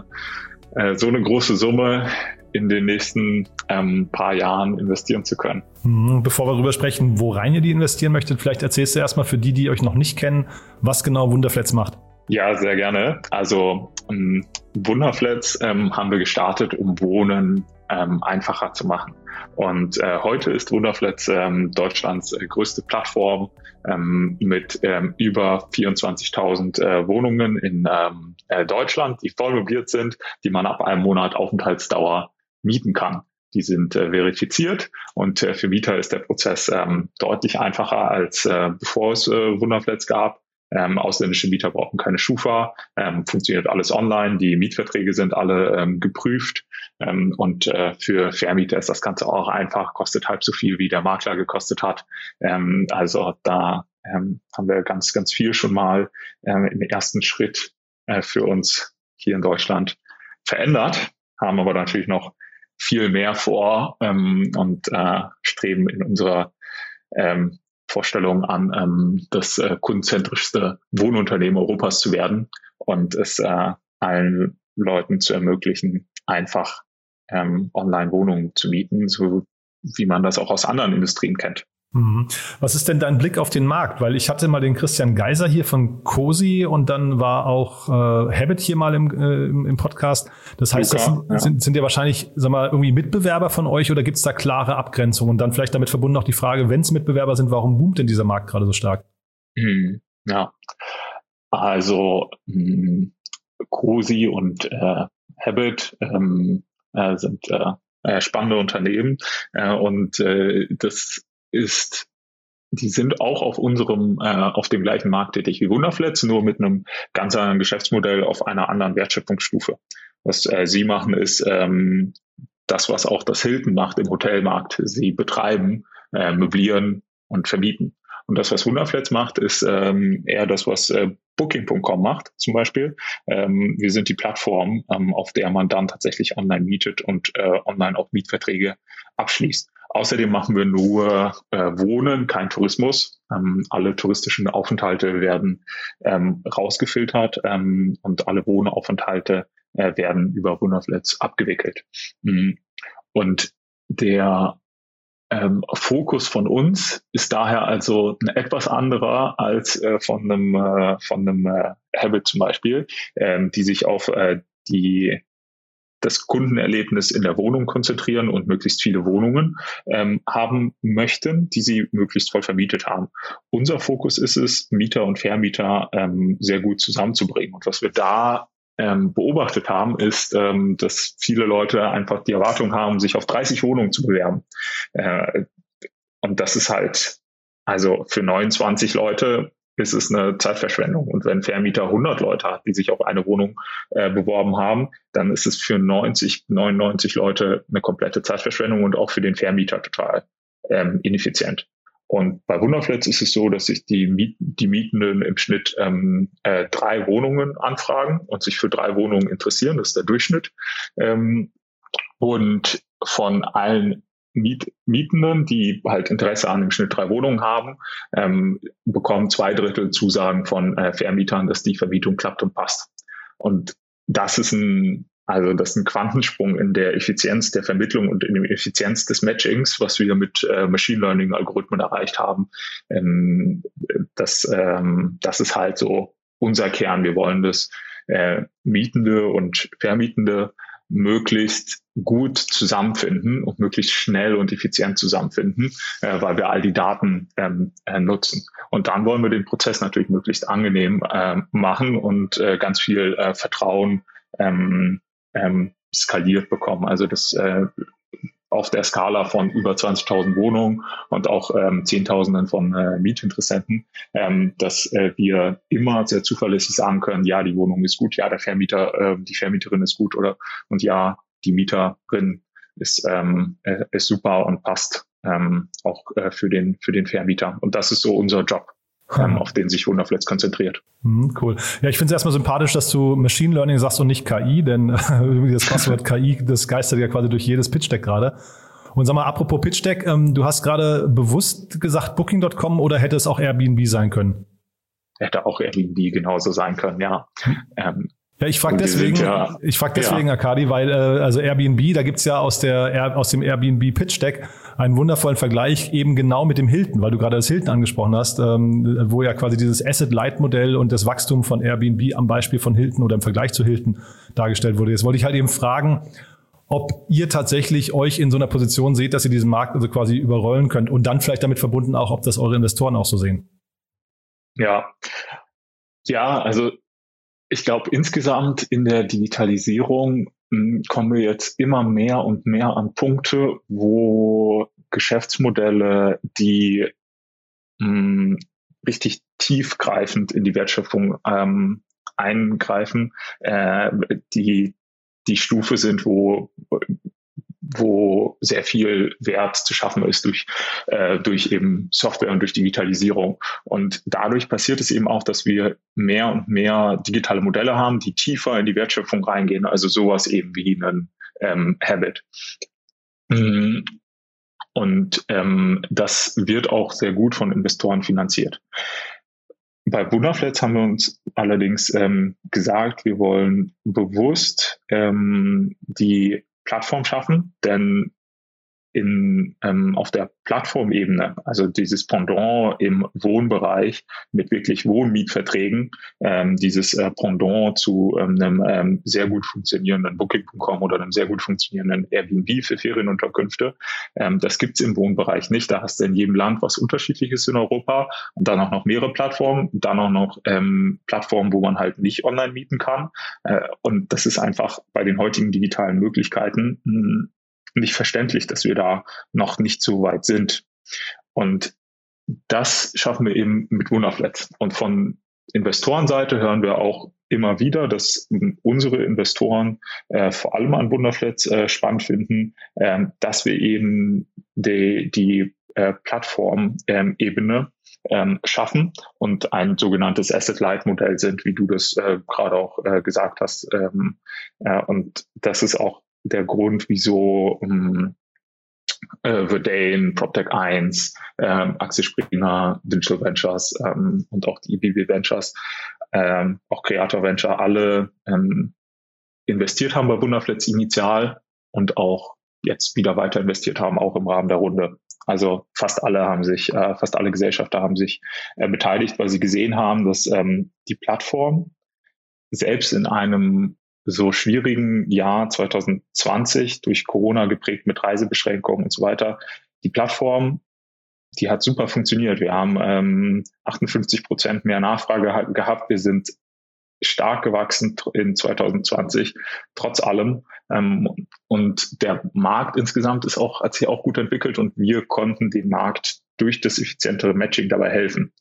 [SPEAKER 7] äh, so eine große Summe in den nächsten ähm, paar Jahren investieren zu können.
[SPEAKER 2] Mhm. Bevor wir darüber sprechen, worein ihr die investieren möchtet, vielleicht erzählst du erstmal für die, die euch noch nicht kennen, was genau Wunderflats macht.
[SPEAKER 7] Ja, sehr gerne. Also ähm, Wunderflats ähm, haben wir gestartet, um Wohnen ähm, einfacher zu machen. Und äh, heute ist Wunderflats ähm, Deutschlands äh, größte Plattform ähm, mit ähm, über 24.000 äh, Wohnungen in ähm, äh, Deutschland, die voll mobiliert sind, die man ab einem Monat Aufenthaltsdauer mieten kann. Die sind äh, verifiziert und äh, für Mieter ist der Prozess ähm, deutlich einfacher als äh, bevor es äh, Wunderflats gab. Ähm, ausländische Mieter brauchen keine Schufa, ähm, funktioniert alles online, die Mietverträge sind alle ähm, geprüft. Ähm, und äh, für Vermieter ist das Ganze auch einfach, kostet halb so viel, wie der Makler gekostet hat. Ähm, also da ähm, haben wir ganz, ganz viel schon mal ähm, im ersten Schritt äh, für uns hier in Deutschland verändert, haben aber natürlich noch viel mehr vor ähm, und äh, streben in unserer ähm, Vorstellung an, ähm, das äh, kundenzentrischste Wohnunternehmen Europas zu werden und es äh, allen Leuten zu ermöglichen, einfach ähm, online Wohnungen zu mieten, so wie man das auch aus anderen Industrien kennt.
[SPEAKER 2] Mhm. Was ist denn dein Blick auf den Markt? Weil ich hatte mal den Christian Geiser hier von COSI und dann war auch äh, Habit hier mal im, äh, im Podcast. Das heißt, Luca, das sind, ja. sind, sind ja wahrscheinlich, sag mal, irgendwie Mitbewerber von euch oder gibt es da klare Abgrenzungen? Und dann vielleicht damit verbunden auch die Frage, wenn es Mitbewerber sind, warum boomt denn dieser Markt gerade so stark?
[SPEAKER 7] Mhm. Ja, also mh, COSI und äh, Habit ähm, äh, sind äh, äh spannende Unternehmen äh, und äh, das ist, die sind auch auf unserem, äh, auf dem gleichen Markt tätig wie Wunderflats, nur mit einem ganz anderen Geschäftsmodell auf einer anderen Wertschöpfungsstufe. Was äh, sie machen, ist ähm, das, was auch das Hilton macht im Hotelmarkt. Sie betreiben, äh, möblieren und vermieten. Und das, was Wunderflats macht, ist ähm, eher das, was äh, Booking.com macht, zum Beispiel. Ähm, wir sind die Plattform, ähm, auf der man dann tatsächlich online mietet und äh, online auch Mietverträge abschließt. Außerdem machen wir nur äh, Wohnen, kein Tourismus. Ähm, alle touristischen Aufenthalte werden ähm, rausgefiltert ähm, und alle Wohnaufenthalte äh, werden über Wunderflats abgewickelt. Mhm. Und der ähm, Fokus von uns ist daher also ein etwas anderer als äh, von einem, äh, von einem äh, Habit zum Beispiel, ähm, die sich auf äh, die das Kundenerlebnis in der Wohnung konzentrieren und möglichst viele Wohnungen ähm, haben möchten, die sie möglichst voll vermietet haben. Unser Fokus ist es, Mieter und Vermieter ähm, sehr gut zusammenzubringen. Und was wir da ähm, beobachtet haben, ist, ähm, dass viele Leute einfach die Erwartung haben, sich auf 30 Wohnungen zu bewerben. Äh, und das ist halt, also für 29 Leute ist es eine Zeitverschwendung. Und wenn Vermieter 100 Leute hat, die sich auf eine Wohnung äh, beworben haben, dann ist es für 90, 99 Leute eine komplette Zeitverschwendung und auch für den Vermieter total ähm, ineffizient. Und bei Wunderflats ist es so, dass sich die, Miet die Mietenden im Schnitt ähm, äh, drei Wohnungen anfragen und sich für drei Wohnungen interessieren. Das ist der Durchschnitt. Ähm, und von allen Miet Mietenden, die halt Interesse an im Schnitt drei Wohnungen haben, ähm, bekommen zwei Drittel Zusagen von äh, Vermietern, dass die Vermietung klappt und passt. Und das ist ein, also das ist ein Quantensprung in der Effizienz der Vermittlung und in der Effizienz des Matchings, was wir mit äh, Machine Learning Algorithmen erreicht haben. Ähm, das, ähm, das ist halt so unser Kern. Wir wollen das äh, Mietende und Vermietende möglichst gut zusammenfinden und möglichst schnell und effizient zusammenfinden, äh, weil wir all die Daten ähm, äh, nutzen. Und dann wollen wir den Prozess natürlich möglichst angenehm äh, machen und äh, ganz viel äh, Vertrauen ähm, ähm, skaliert bekommen. Also das äh, auf der Skala von über 20.000 Wohnungen und auch ähm, Zehntausenden von äh, Mietinteressenten, ähm, dass äh, wir immer sehr zuverlässig sagen können, ja, die Wohnung ist gut, ja, der Vermieter, äh, die Vermieterin ist gut oder und ja, die Mieterin ist, ähm, äh, ist super und passt ähm, auch äh, für den für den Vermieter. Und das ist so unser Job auf den sich Wunderflats konzentriert.
[SPEAKER 2] Mhm, cool. Ja, ich finde es erstmal sympathisch, dass du Machine Learning sagst und nicht KI, denn das Passwort KI, das geistert ja quasi durch jedes Pitch-Deck gerade. Und sag mal, apropos Pitch-Deck, ähm, du hast gerade bewusst gesagt Booking.com oder hätte es auch Airbnb sein können?
[SPEAKER 7] Hätte auch Airbnb genauso sein können, ja. Hm. Ähm,
[SPEAKER 2] Ja, ich frage deswegen, ja, ich frag deswegen, ja. Akadi, weil äh, also Airbnb, da gibt's ja aus, der, aus dem Airbnb Pitch Deck einen wundervollen Vergleich eben genau mit dem Hilton, weil du gerade das Hilton angesprochen hast, ähm, wo ja quasi dieses Asset-Light-Modell und das Wachstum von Airbnb am Beispiel von Hilton oder im Vergleich zu Hilton dargestellt wurde. Jetzt wollte ich halt eben fragen, ob ihr tatsächlich euch in so einer Position seht, dass ihr diesen Markt also quasi überrollen könnt und dann vielleicht damit verbunden auch, ob das eure Investoren auch so sehen.
[SPEAKER 7] Ja, ja, also ich glaube, insgesamt in der Digitalisierung hm, kommen wir jetzt immer mehr und mehr an Punkte, wo Geschäftsmodelle, die mh, hm, richtig tiefgreifend in die Wertschöpfung ähm, eingreifen, äh, die die Stufe sind, wo wo sehr viel Wert zu schaffen ist durch, äh, durch eben Software und durch Digitalisierung. Und dadurch passiert es eben auch, dass wir mehr und mehr digitale Modelle haben, die tiefer in die Wertschöpfung reingehen, also sowas eben wie einen ähm, Habit. Mm. Und ähm, das wird auch sehr gut von Investoren finanziert. Bei Wunderflats haben wir uns allerdings ähm, gesagt, wir wollen bewusst ähm, die Plattform schaffen, denn in, ähm, auf der Plattformebene, also dieses Pendant im Wohnbereich mit wirklich Wohnmietverträgen, ähm, dieses äh, Pendant zu ähm, einem ähm, sehr gut funktionierenden Booking.com oder einem sehr gut funktionierenden Airbnb für Ferienunterkünfte. Ähm, das gibt's im Wohnbereich nicht. Da hast du in jedem Land was Unterschiedliches in Europa und dann auch noch mehrere Plattformen, dann auch noch ähm, Plattformen, wo man halt nicht online mieten kann. Äh, und das ist einfach bei den heutigen digitalen Möglichkeiten hm, nicht verständlich, dass wir da noch nicht so weit sind. Und das schaffen wir eben mit Wunderflat. Und von Investorenseite hören wir auch immer wieder, dass unsere Investoren äh, vor allem an Wunderflats äh, spannend finden, äh, dass wir eben die, die äh, Plattform-Ebene ähm, schaffen und ein sogenanntes Asset-Light-Modell sind, wie du das äh, gerade auch äh, gesagt hast. Ähm, äh, und das ist auch der Grund, wieso um, äh, Verdane, PropTech 1, ähm, Axel Springer, Digital Ventures ähm, und auch die IBB Ventures, ähm, auch Creator Venture, alle ähm, investiert haben bei Wunderflats initial und auch jetzt wieder weiter investiert haben, auch im Rahmen der Runde. Also fast alle haben sich, äh, fast alle Gesellschafter haben sich äh, beteiligt, weil sie gesehen haben, dass ähm, die Plattform selbst in einem so schwierigen Jahr 2020 durch Corona geprägt mit Reisebeschränkungen und so weiter, die Plattform, die hat super funktioniert. Wir haben ähm, 58 Prozent mehr Nachfrage gehabt. Wir sind stark gewachsen in 2020, trotz allem. Ähm, und der Markt insgesamt ist auch, hat sich auch gut entwickelt und wir konnten dem Markt durch das effizientere Matching dabei helfen.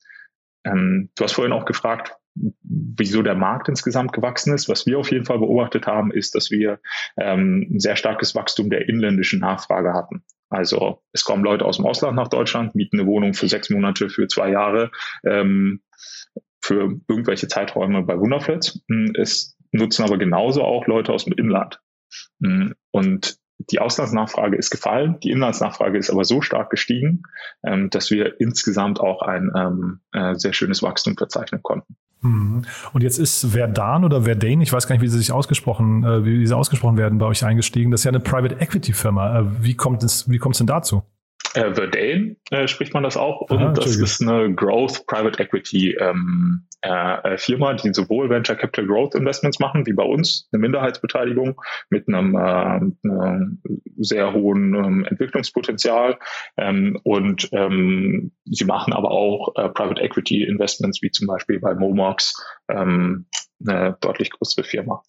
[SPEAKER 7] Ähm, du hast vorhin auch gefragt, wieso der Markt insgesamt gewachsen ist. Was wir auf jeden Fall beobachtet haben, ist, dass wir ähm, ein sehr starkes Wachstum der inländischen Nachfrage hatten. Also es kommen Leute aus dem Ausland nach Deutschland, mieten eine Wohnung für sechs Monate, für zwei Jahre, ähm, für irgendwelche Zeiträume bei Wunderflats. Es nutzen aber genauso auch Leute aus dem Inland. Und die Auslandsnachfrage ist gefallen, die Inlandsnachfrage ist aber so stark gestiegen, ähm, dass wir insgesamt auch ein ähm, äh, sehr schönes Wachstum verzeichnen konnten.
[SPEAKER 2] Mhm. Und jetzt ist Verdan oder Verdane, ich weiß gar nicht, wie sie sich ausgesprochen, äh, wie sie ausgesprochen werden, bei euch eingestiegen. Das ist ja eine Private Equity Firma. Äh, wie kommt es, wie kommt es denn dazu?
[SPEAKER 7] Äh, Verdane äh, spricht man das auch. Und Aha, das ist eine Growth Private Equity ähm, äh, äh, Firma, die sowohl Venture Capital Growth Investments machen, wie bei uns, eine Minderheitsbeteiligung mit einem, äh, einem sehr hohen ähm, Entwicklungspotenzial. Ähm, und ähm, sie machen aber auch äh, Private Equity Investments, wie zum Beispiel bei Momox, ähm, eine deutlich größere Firma.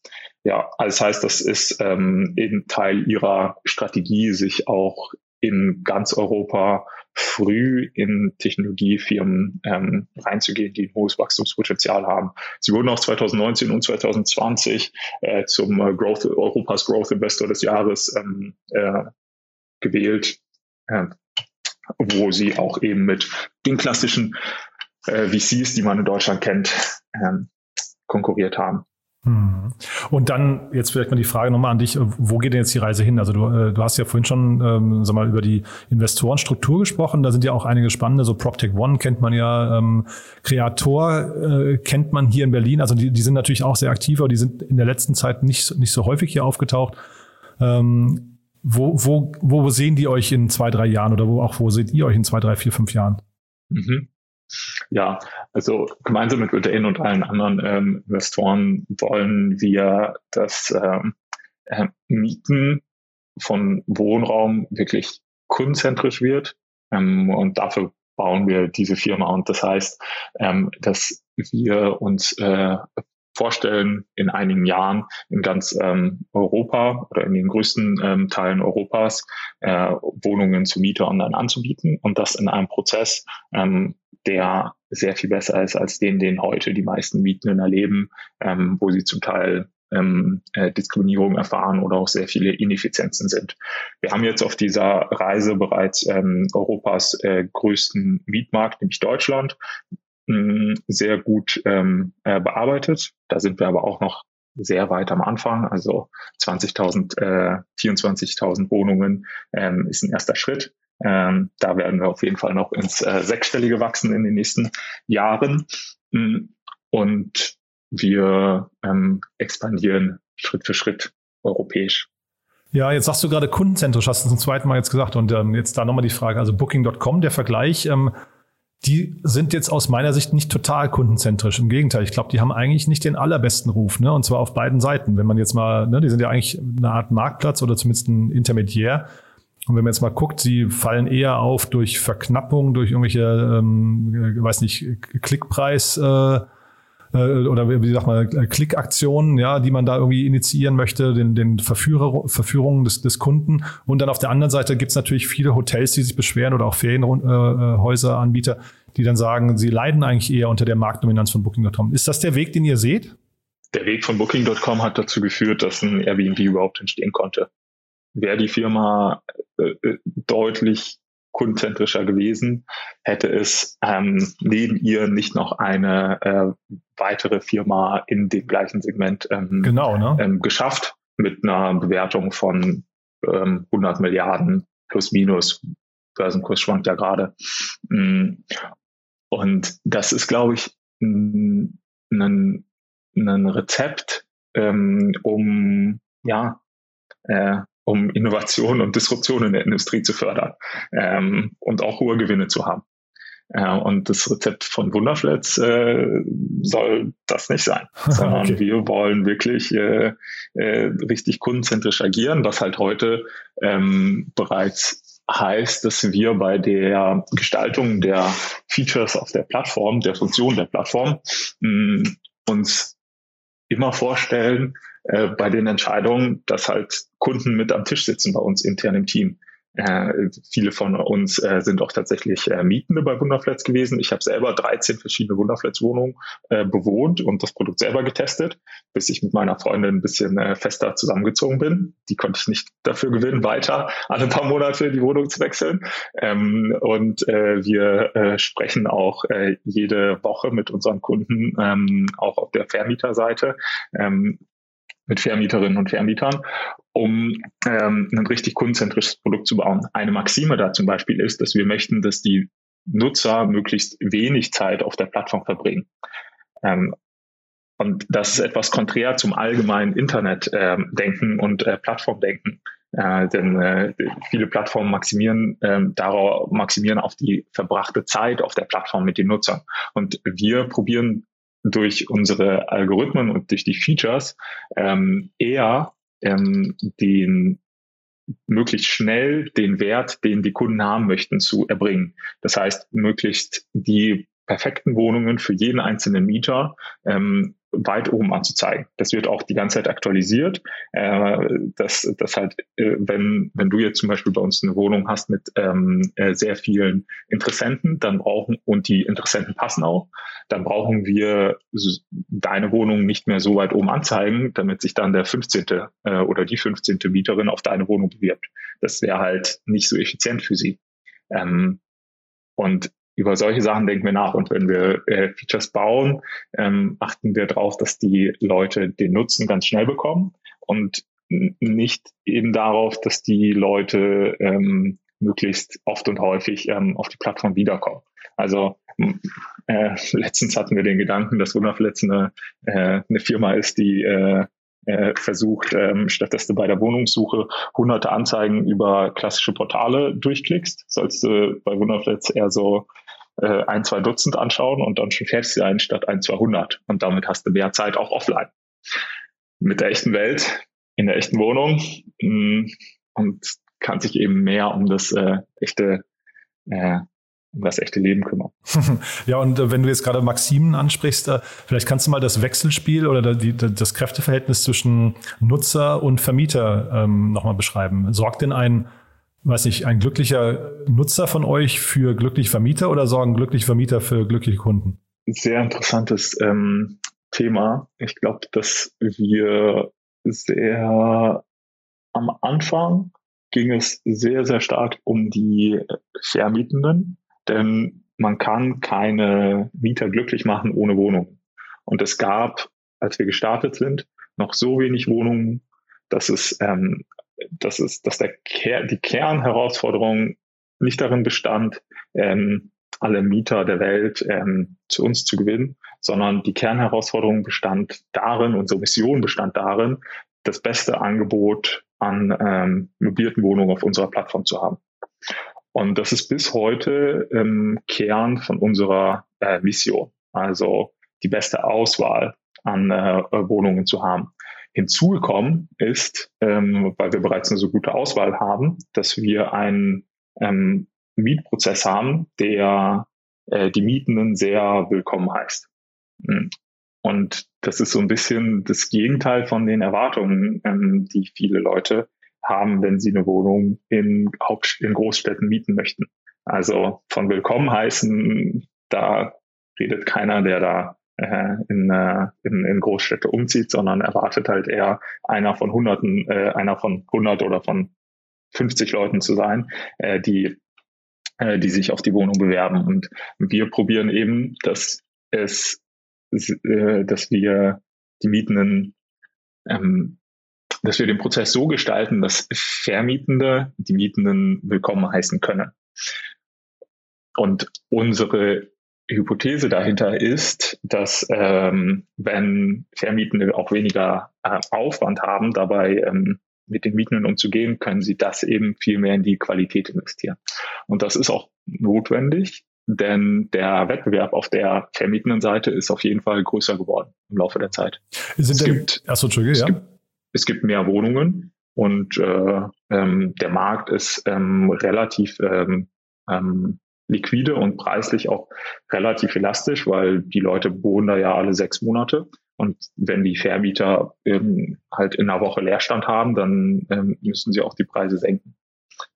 [SPEAKER 7] Ja, also das heißt, das ist ähm, eben Teil ihrer Strategie, sich auch in ganz Europa früh in Technologiefirmen ähm, reinzugehen, die ein hohes Wachstumspotenzial haben. Sie wurden auch 2019 und 2020 äh, zum äh, Growth, Europas Growth Investor des Jahres ähm, äh, gewählt, äh, wo sie auch eben mit den klassischen äh, VCs, die man in Deutschland kennt, ähm, konkurriert haben.
[SPEAKER 2] Hm. Und dann jetzt vielleicht mal die Frage nochmal an dich, wo geht denn jetzt die Reise hin? Also du, äh, du hast ja vorhin schon ähm, sag mal, über die Investorenstruktur gesprochen, da sind ja auch einige spannende, so PropTech One kennt man ja, ähm, Creator äh, kennt man hier in Berlin, also die, die sind natürlich auch sehr aktiv, aber die sind in der letzten Zeit nicht, nicht so häufig hier aufgetaucht. Ähm, wo, wo, wo sehen die euch in zwei, drei Jahren oder wo auch wo seht ihr euch in zwei, drei, vier, fünf Jahren?
[SPEAKER 7] Mhm. Ja, also gemeinsam mit Retain und allen anderen ähm, Investoren wollen wir das ähm, äh, Mieten von Wohnraum wirklich kundenzentrisch wird. Ähm, und dafür bauen wir diese Firma. Und das heißt, ähm, dass wir uns äh, vorstellen, in einigen Jahren in ganz ähm, Europa oder in den größten ähm, Teilen Europas äh, Wohnungen zu Miete online anzubieten und das in einem Prozess, ähm, der sehr viel besser ist als den, den heute die meisten Mietenden erleben, ähm, wo sie zum Teil ähm, äh, Diskriminierung erfahren oder auch sehr viele Ineffizienzen sind. Wir haben jetzt auf dieser Reise bereits ähm, Europas äh, größten Mietmarkt, nämlich Deutschland, mh, sehr gut ähm, äh, bearbeitet. Da sind wir aber auch noch sehr weit am Anfang. Also 20.000, äh, 24.000 Wohnungen ähm, ist ein erster Schritt. Ähm, da werden wir auf jeden Fall noch ins äh, Sechsstellige wachsen in den nächsten Jahren. Mm, und wir ähm, expandieren Schritt für Schritt europäisch.
[SPEAKER 2] Ja, jetzt sagst du gerade kundenzentrisch, hast du zum zweiten Mal jetzt gesagt. Und ähm, jetzt da nochmal die Frage, also Booking.com, der Vergleich, ähm, die sind jetzt aus meiner Sicht nicht total kundenzentrisch. Im Gegenteil, ich glaube, die haben eigentlich nicht den allerbesten Ruf, ne? Und zwar auf beiden Seiten. Wenn man jetzt mal, ne, die sind ja eigentlich eine Art Marktplatz oder zumindest ein Intermediär. Und wenn man jetzt mal guckt, sie fallen eher auf durch Verknappung, durch irgendwelche, ähm, weiß nicht, Klickpreis äh, äh, oder wie sagt man, Klickaktionen, ja, die man da irgendwie initiieren möchte, den, den Verführer, Verführungen des, des Kunden. Und dann auf der anderen Seite gibt's natürlich viele Hotels, die sich beschweren oder auch Ferienhäuseranbieter, äh, die dann sagen, sie leiden eigentlich eher unter der Marktdominanz von Booking.com. Ist das der Weg, den ihr seht?
[SPEAKER 7] Der Weg von Booking.com hat dazu geführt, dass ein Airbnb überhaupt entstehen konnte wäre die Firma äh, äh, deutlich kundenzentrischer gewesen, hätte es ähm, neben ihr nicht noch eine äh, weitere Firma in dem gleichen Segment ähm,
[SPEAKER 2] genau, ne?
[SPEAKER 7] ähm, geschafft mit einer Bewertung von ähm, 100 Milliarden plus minus. Börsenkurs schwankt ja gerade. Mm. Und das ist, glaube ich, ein, ein Rezept, ähm, um ja äh, um Innovation und Disruption in der Industrie zu fördern ähm, und auch hohe Gewinne zu haben. Äh, und das Rezept von Wunderflats äh, soll das nicht sein, sondern okay. wir wollen wirklich äh, äh, richtig kundenzentrisch agieren, was halt heute ähm, bereits heißt, dass wir bei der Gestaltung der Features auf der Plattform, der Funktion der Plattform, mh, uns immer vorstellen, äh, bei den Entscheidungen, dass halt Kunden mit am Tisch sitzen bei uns intern im Team. Äh, viele von uns äh, sind auch tatsächlich äh, Mietende bei Wunderflats gewesen. Ich habe selber 13 verschiedene Wunderflats-Wohnungen äh, bewohnt und das Produkt selber getestet, bis ich mit meiner Freundin ein bisschen äh, fester zusammengezogen bin. Die konnte ich nicht dafür gewinnen, weiter alle paar Monate die Wohnung zu wechseln. Ähm, und äh, wir äh, sprechen auch äh, jede Woche mit unseren Kunden, ähm, auch auf der Vermieterseite, ähm, mit Vermieterinnen und Vermietern, um ähm, ein richtig kundenzentrisches Produkt zu bauen. Eine Maxime da zum Beispiel ist, dass wir möchten, dass die Nutzer möglichst wenig Zeit auf der Plattform verbringen. Ähm, und das ist etwas konträr zum allgemeinen Internet-Denken ähm, und äh, Plattformdenken. Äh, denn äh, viele Plattformen maximieren äh, darauf maximieren auf die verbrachte Zeit auf der Plattform mit den Nutzern. Und wir probieren durch unsere Algorithmen und durch die Features ähm, eher ähm, den möglichst schnell den Wert, den die Kunden haben möchten, zu erbringen. Das heißt, möglichst die perfekten Wohnungen für jeden einzelnen Mieter ähm, weit oben anzuzeigen. Das wird auch die ganze Zeit aktualisiert. Äh, dass, dass halt, äh, wenn, wenn du jetzt zum Beispiel bei uns eine Wohnung hast mit ähm, äh, sehr vielen Interessenten, dann brauchen, und die Interessenten passen auch, dann brauchen wir deine Wohnung nicht mehr so weit oben anzeigen, damit sich dann der 15. Äh, oder die 15. Mieterin auf deine Wohnung bewirbt. Das wäre halt nicht so effizient für sie. Ähm, und über solche Sachen denken wir nach. Und wenn wir äh, Features bauen, ähm, achten wir darauf, dass die Leute den Nutzen ganz schnell bekommen und nicht eben darauf, dass die Leute ähm, möglichst oft und häufig ähm, auf die Plattform wiederkommen. Also äh, letztens hatten wir den Gedanken, dass Wunderfletz eine, äh, eine Firma ist, die äh, äh, versucht, ähm, statt dass du bei der Wohnungssuche hunderte Anzeigen über klassische Portale durchklickst, sollst du bei Wunderfletz eher so äh, ein, zwei Dutzend anschauen und dann schon fertig sein statt ein, 200. Und damit hast du mehr Zeit auch offline. Mit der echten Welt, in der echten Wohnung mh, mm, und kann sich eben mehr um das äh, echte äh, um das echte Leben kümmern.
[SPEAKER 2] ja, und äh, wenn du jetzt gerade Maximen ansprichst, äh, vielleicht kannst du mal das Wechselspiel oder die, das Kräfteverhältnis zwischen Nutzer und Vermieter ähm, nochmal beschreiben. Sorgt denn ein, weiß nicht, ein glücklicher Nutzer von euch für glückliche Vermieter oder sorgen glückliche Vermieter für glückliche Kunden?
[SPEAKER 7] Sehr interessantes ähm, Thema. Ich glaube, dass wir sehr am Anfang ging es sehr, sehr stark um die Vermietenden denn man kann keine Mieter glücklich machen ohne Wohnung. Und es gab, als wir gestartet sind, noch so wenig Wohnungen, dass es, ähm, dass es, dass der Ker die Kernherausforderung nicht darin bestand, ähm, alle Mieter der Welt ähm, zu uns zu gewinnen, sondern die Kernherausforderung bestand darin, unsere Mission bestand darin, das beste Angebot an ähm, mobilten Wohnungen auf unserer Plattform zu haben. Und das ist bis heute ähm, Kern von unserer äh, Mission. Also die beste Auswahl an äh, Wohnungen zu haben. Hinzugekommen ist, ähm, weil wir bereits eine so gute Auswahl haben, dass wir einen ähm, Mietprozess haben, der äh, die Mietenden sehr willkommen heißt. Hm. Und das ist so ein bisschen das Gegenteil von den Erwartungen, ähm, die viele Leute haben, wenn sie eine Wohnung in, Haupt in Großstädten mieten möchten. Also von willkommen heißen, da redet keiner, der da äh, in, äh, in, in Großstädte umzieht, sondern erwartet halt eher einer von Hunderten, äh, einer von 100 oder von 50 Leuten zu sein, äh, die, äh, die sich auf die Wohnung bewerben. Und wir probieren eben, dass es, äh, dass wir die Mietenden ähm, dass wir den Prozess so gestalten, dass Vermietende die Mietenden willkommen heißen können. Und unsere Hypothese dahinter ist, dass ähm, wenn Vermietende auch weniger äh, Aufwand haben, dabei ähm, mit den Mietenden umzugehen, können sie das eben viel mehr in die Qualität investieren. Und das ist auch notwendig, denn der Wettbewerb auf der vermietenden Seite ist auf jeden Fall größer geworden im Laufe der Zeit.
[SPEAKER 2] Sind es denn, gibt, achso, Entschuldige, ja.
[SPEAKER 7] Gibt, es gibt mehr Wohnungen und äh, ähm, der Markt ist ähm, relativ ähm, ähm, liquide und preislich auch relativ elastisch, weil die Leute wohnen da ja alle sechs Monate. Und wenn die Vermieter ähm, halt in einer Woche Leerstand haben, dann ähm, müssen sie auch die Preise senken,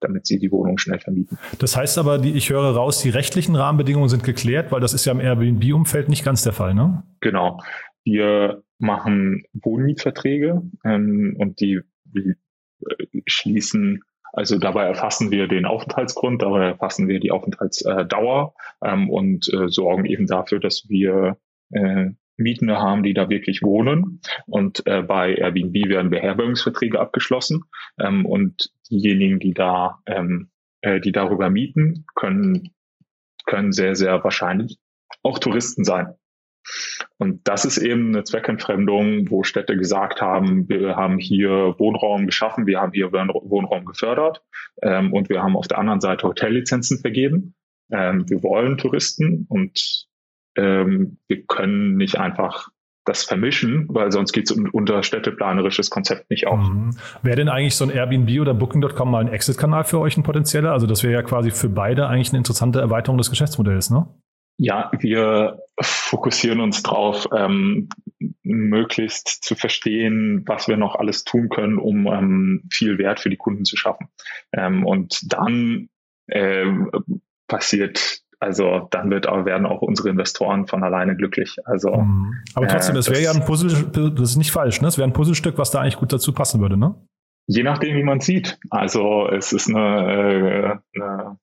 [SPEAKER 7] damit sie die Wohnung schnell vermieten.
[SPEAKER 2] Das heißt aber, die, ich höre raus, die rechtlichen Rahmenbedingungen sind geklärt, weil das ist ja im Airbnb-Umfeld nicht ganz der Fall, ne?
[SPEAKER 7] Genau. Wir machen Wohnmietverträge ähm, und die, die äh, schließen also dabei erfassen wir den Aufenthaltsgrund, dabei erfassen wir die Aufenthaltsdauer ähm, und äh, sorgen eben dafür, dass wir äh, Mietende haben, die da wirklich wohnen. Und äh, bei Airbnb werden Beherbergungsverträge abgeschlossen. Ähm, und diejenigen, die da, ähm, äh, die darüber mieten, können, können sehr, sehr wahrscheinlich auch Touristen sein. Und das ist eben eine Zweckentfremdung, wo Städte gesagt haben, wir haben hier Wohnraum geschaffen, wir haben hier Wohnraum gefördert ähm, und wir haben auf der anderen Seite Hotellizenzen vergeben. Ähm, wir wollen Touristen und ähm, wir können nicht einfach das vermischen, weil sonst geht es unter städteplanerisches Konzept nicht auf. Mhm.
[SPEAKER 2] Wäre denn eigentlich so ein Airbnb oder Booking.com mal ein Exit-Kanal für euch ein potenzieller? Also das wäre ja quasi für beide eigentlich eine interessante Erweiterung des Geschäftsmodells, ne?
[SPEAKER 7] Ja, wir fokussieren uns drauf, ähm, möglichst zu verstehen, was wir noch alles tun können, um ähm, viel Wert für die Kunden zu schaffen. Ähm, und dann äh, passiert also dann wird, werden auch unsere Investoren von alleine glücklich. Also,
[SPEAKER 2] mhm. Aber trotzdem, das wäre ja ein Puzzle, das ist nicht falsch, ne? Das wäre ein Puzzlestück, was da eigentlich gut dazu passen würde, ne?
[SPEAKER 7] Je nachdem, wie man sieht. Also es ist eine, äh, eine äh,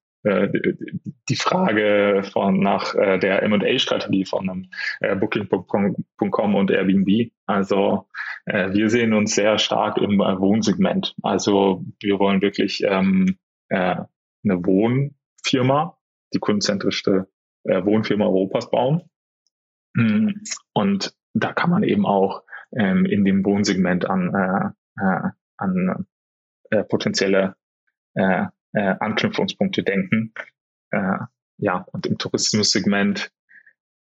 [SPEAKER 7] die Frage von nach äh, der M&A-Strategie von einem äh, Booking.com und Airbnb. Also äh, wir sehen uns sehr stark im äh, Wohnsegment. Also wir wollen wirklich ähm, äh, eine Wohnfirma, die kundenzentrischste äh, Wohnfirma Europas bauen. Mm, und da kann man eben auch ähm, in dem Wohnsegment an, äh, äh, an äh, potenzielle äh, Anknüpfungspunkte denken. Äh, ja, und im Tourismussegment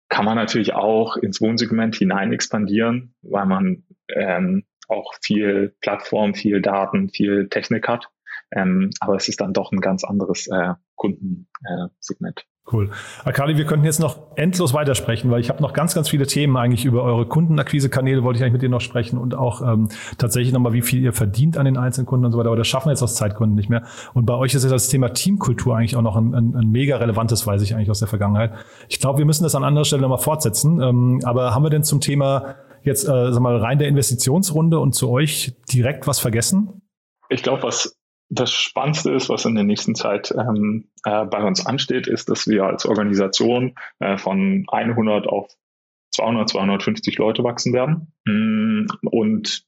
[SPEAKER 7] kann man natürlich auch ins Wohnsegment hinein expandieren, weil man ähm, auch viel Plattform, viel Daten, viel Technik hat. Ähm, aber es ist dann doch ein ganz anderes äh, Kundensegment.
[SPEAKER 2] Cool. Akali, wir könnten jetzt noch endlos weitersprechen, weil ich habe noch ganz, ganz viele Themen eigentlich über eure Kundenakquise-Kanäle, wollte ich eigentlich mit dir noch sprechen und auch ähm, tatsächlich nochmal, wie viel ihr verdient an den einzelnen Kunden und so weiter. Aber das schaffen wir jetzt aus Zeitgründen nicht mehr. Und bei euch ist jetzt das Thema Teamkultur eigentlich auch noch ein, ein, ein mega relevantes, weiß ich eigentlich aus der Vergangenheit. Ich glaube, wir müssen das an anderer Stelle nochmal fortsetzen. Ähm, aber haben wir denn zum Thema jetzt, äh, sag mal, rein der Investitionsrunde und zu euch direkt was vergessen?
[SPEAKER 7] Ich glaube, was das Spannendste ist, was in der nächsten Zeit ähm, äh, bei uns ansteht, ist, dass wir als Organisation äh, von 100 auf 200, 250 Leute wachsen werden mm, und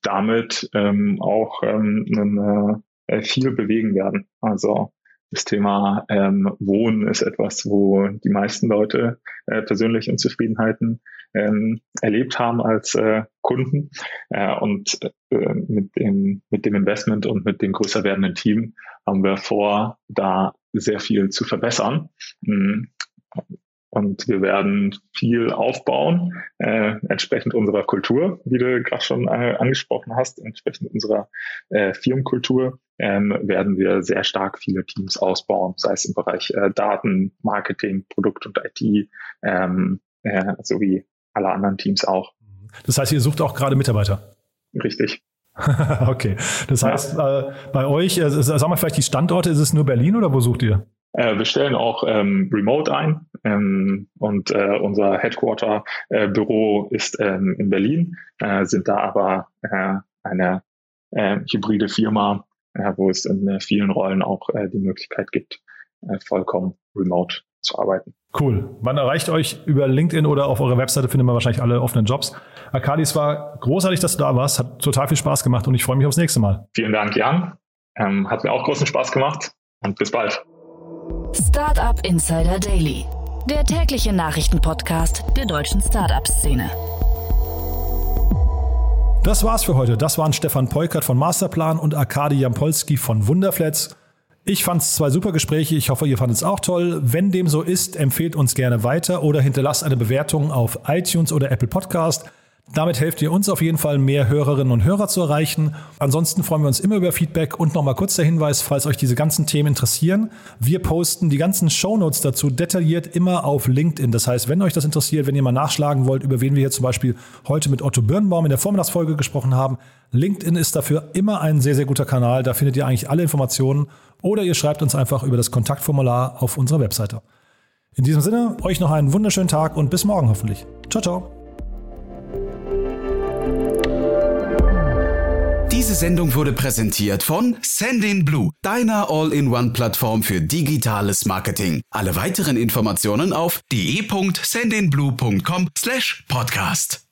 [SPEAKER 7] damit ähm, auch ähm, äh, viel bewegen werden. Also das Thema ähm, Wohnen ist etwas, wo die meisten Leute äh, persönliche Unzufriedenheiten ähm, erlebt haben als äh, Kunden. Äh, und äh, mit, dem, mit dem Investment und mit dem größer werdenden Team haben wir vor, da sehr viel zu verbessern. Mhm. Und wir werden viel aufbauen, äh, entsprechend unserer Kultur, wie du gerade schon äh, angesprochen hast, entsprechend unserer äh, Firmenkultur ähm, werden wir sehr stark viele Teams ausbauen, sei es im Bereich äh, Daten, Marketing, Produkt und IT, ähm, äh, sowie alle anderen Teams auch.
[SPEAKER 2] Das heißt, ihr sucht auch gerade Mitarbeiter?
[SPEAKER 7] Richtig.
[SPEAKER 2] okay. Das heißt, ja. äh, bei euch, äh, sagen wir vielleicht die Standorte, ist es nur Berlin oder wo sucht ihr?
[SPEAKER 7] Äh, wir stellen auch ähm, Remote ein ähm, und äh, unser Headquarter-Büro äh, ist ähm, in Berlin, äh, sind da aber äh, eine hybride Firma, wo es in vielen Rollen auch die Möglichkeit gibt, vollkommen remote zu arbeiten.
[SPEAKER 2] Cool. Man erreicht euch über LinkedIn oder auf eurer Webseite findet man wahrscheinlich alle offenen Jobs. Akali, es war großartig, dass du da warst. Hat total viel Spaß gemacht und ich freue mich aufs nächste Mal.
[SPEAKER 7] Vielen Dank, Jan. Ähm, hat mir auch großen Spaß gemacht und bis bald.
[SPEAKER 1] Startup Insider Daily, der tägliche Nachrichtenpodcast der deutschen Startup-Szene.
[SPEAKER 2] Das war's für heute. Das waren Stefan Peukert von Masterplan und Arkadi Jampolski von Wunderflats. Ich fand es zwei super Gespräche. Ich hoffe, ihr fandet es auch toll. Wenn dem so ist, empfehlt uns gerne weiter oder hinterlasst eine Bewertung auf iTunes oder Apple Podcast. Damit helft ihr uns auf jeden Fall, mehr Hörerinnen und Hörer zu erreichen. Ansonsten freuen wir uns immer über Feedback und nochmal kurz der Hinweis, falls euch diese ganzen Themen interessieren. Wir posten die ganzen Shownotes dazu detailliert immer auf LinkedIn. Das heißt, wenn euch das interessiert, wenn ihr mal nachschlagen wollt, über wen wir hier zum Beispiel heute mit Otto Birnbaum in der Vormittagsfolge gesprochen haben, LinkedIn ist dafür immer ein sehr, sehr guter Kanal. Da findet ihr eigentlich alle Informationen oder ihr schreibt uns einfach über das Kontaktformular auf unserer Webseite. In diesem Sinne, euch noch einen wunderschönen Tag und bis morgen hoffentlich. Ciao, ciao.
[SPEAKER 3] Diese Sendung wurde präsentiert von Sendin Blue, deiner All-in-One-Plattform für digitales Marketing. Alle weiteren Informationen auf de.sendinblue.com/podcast.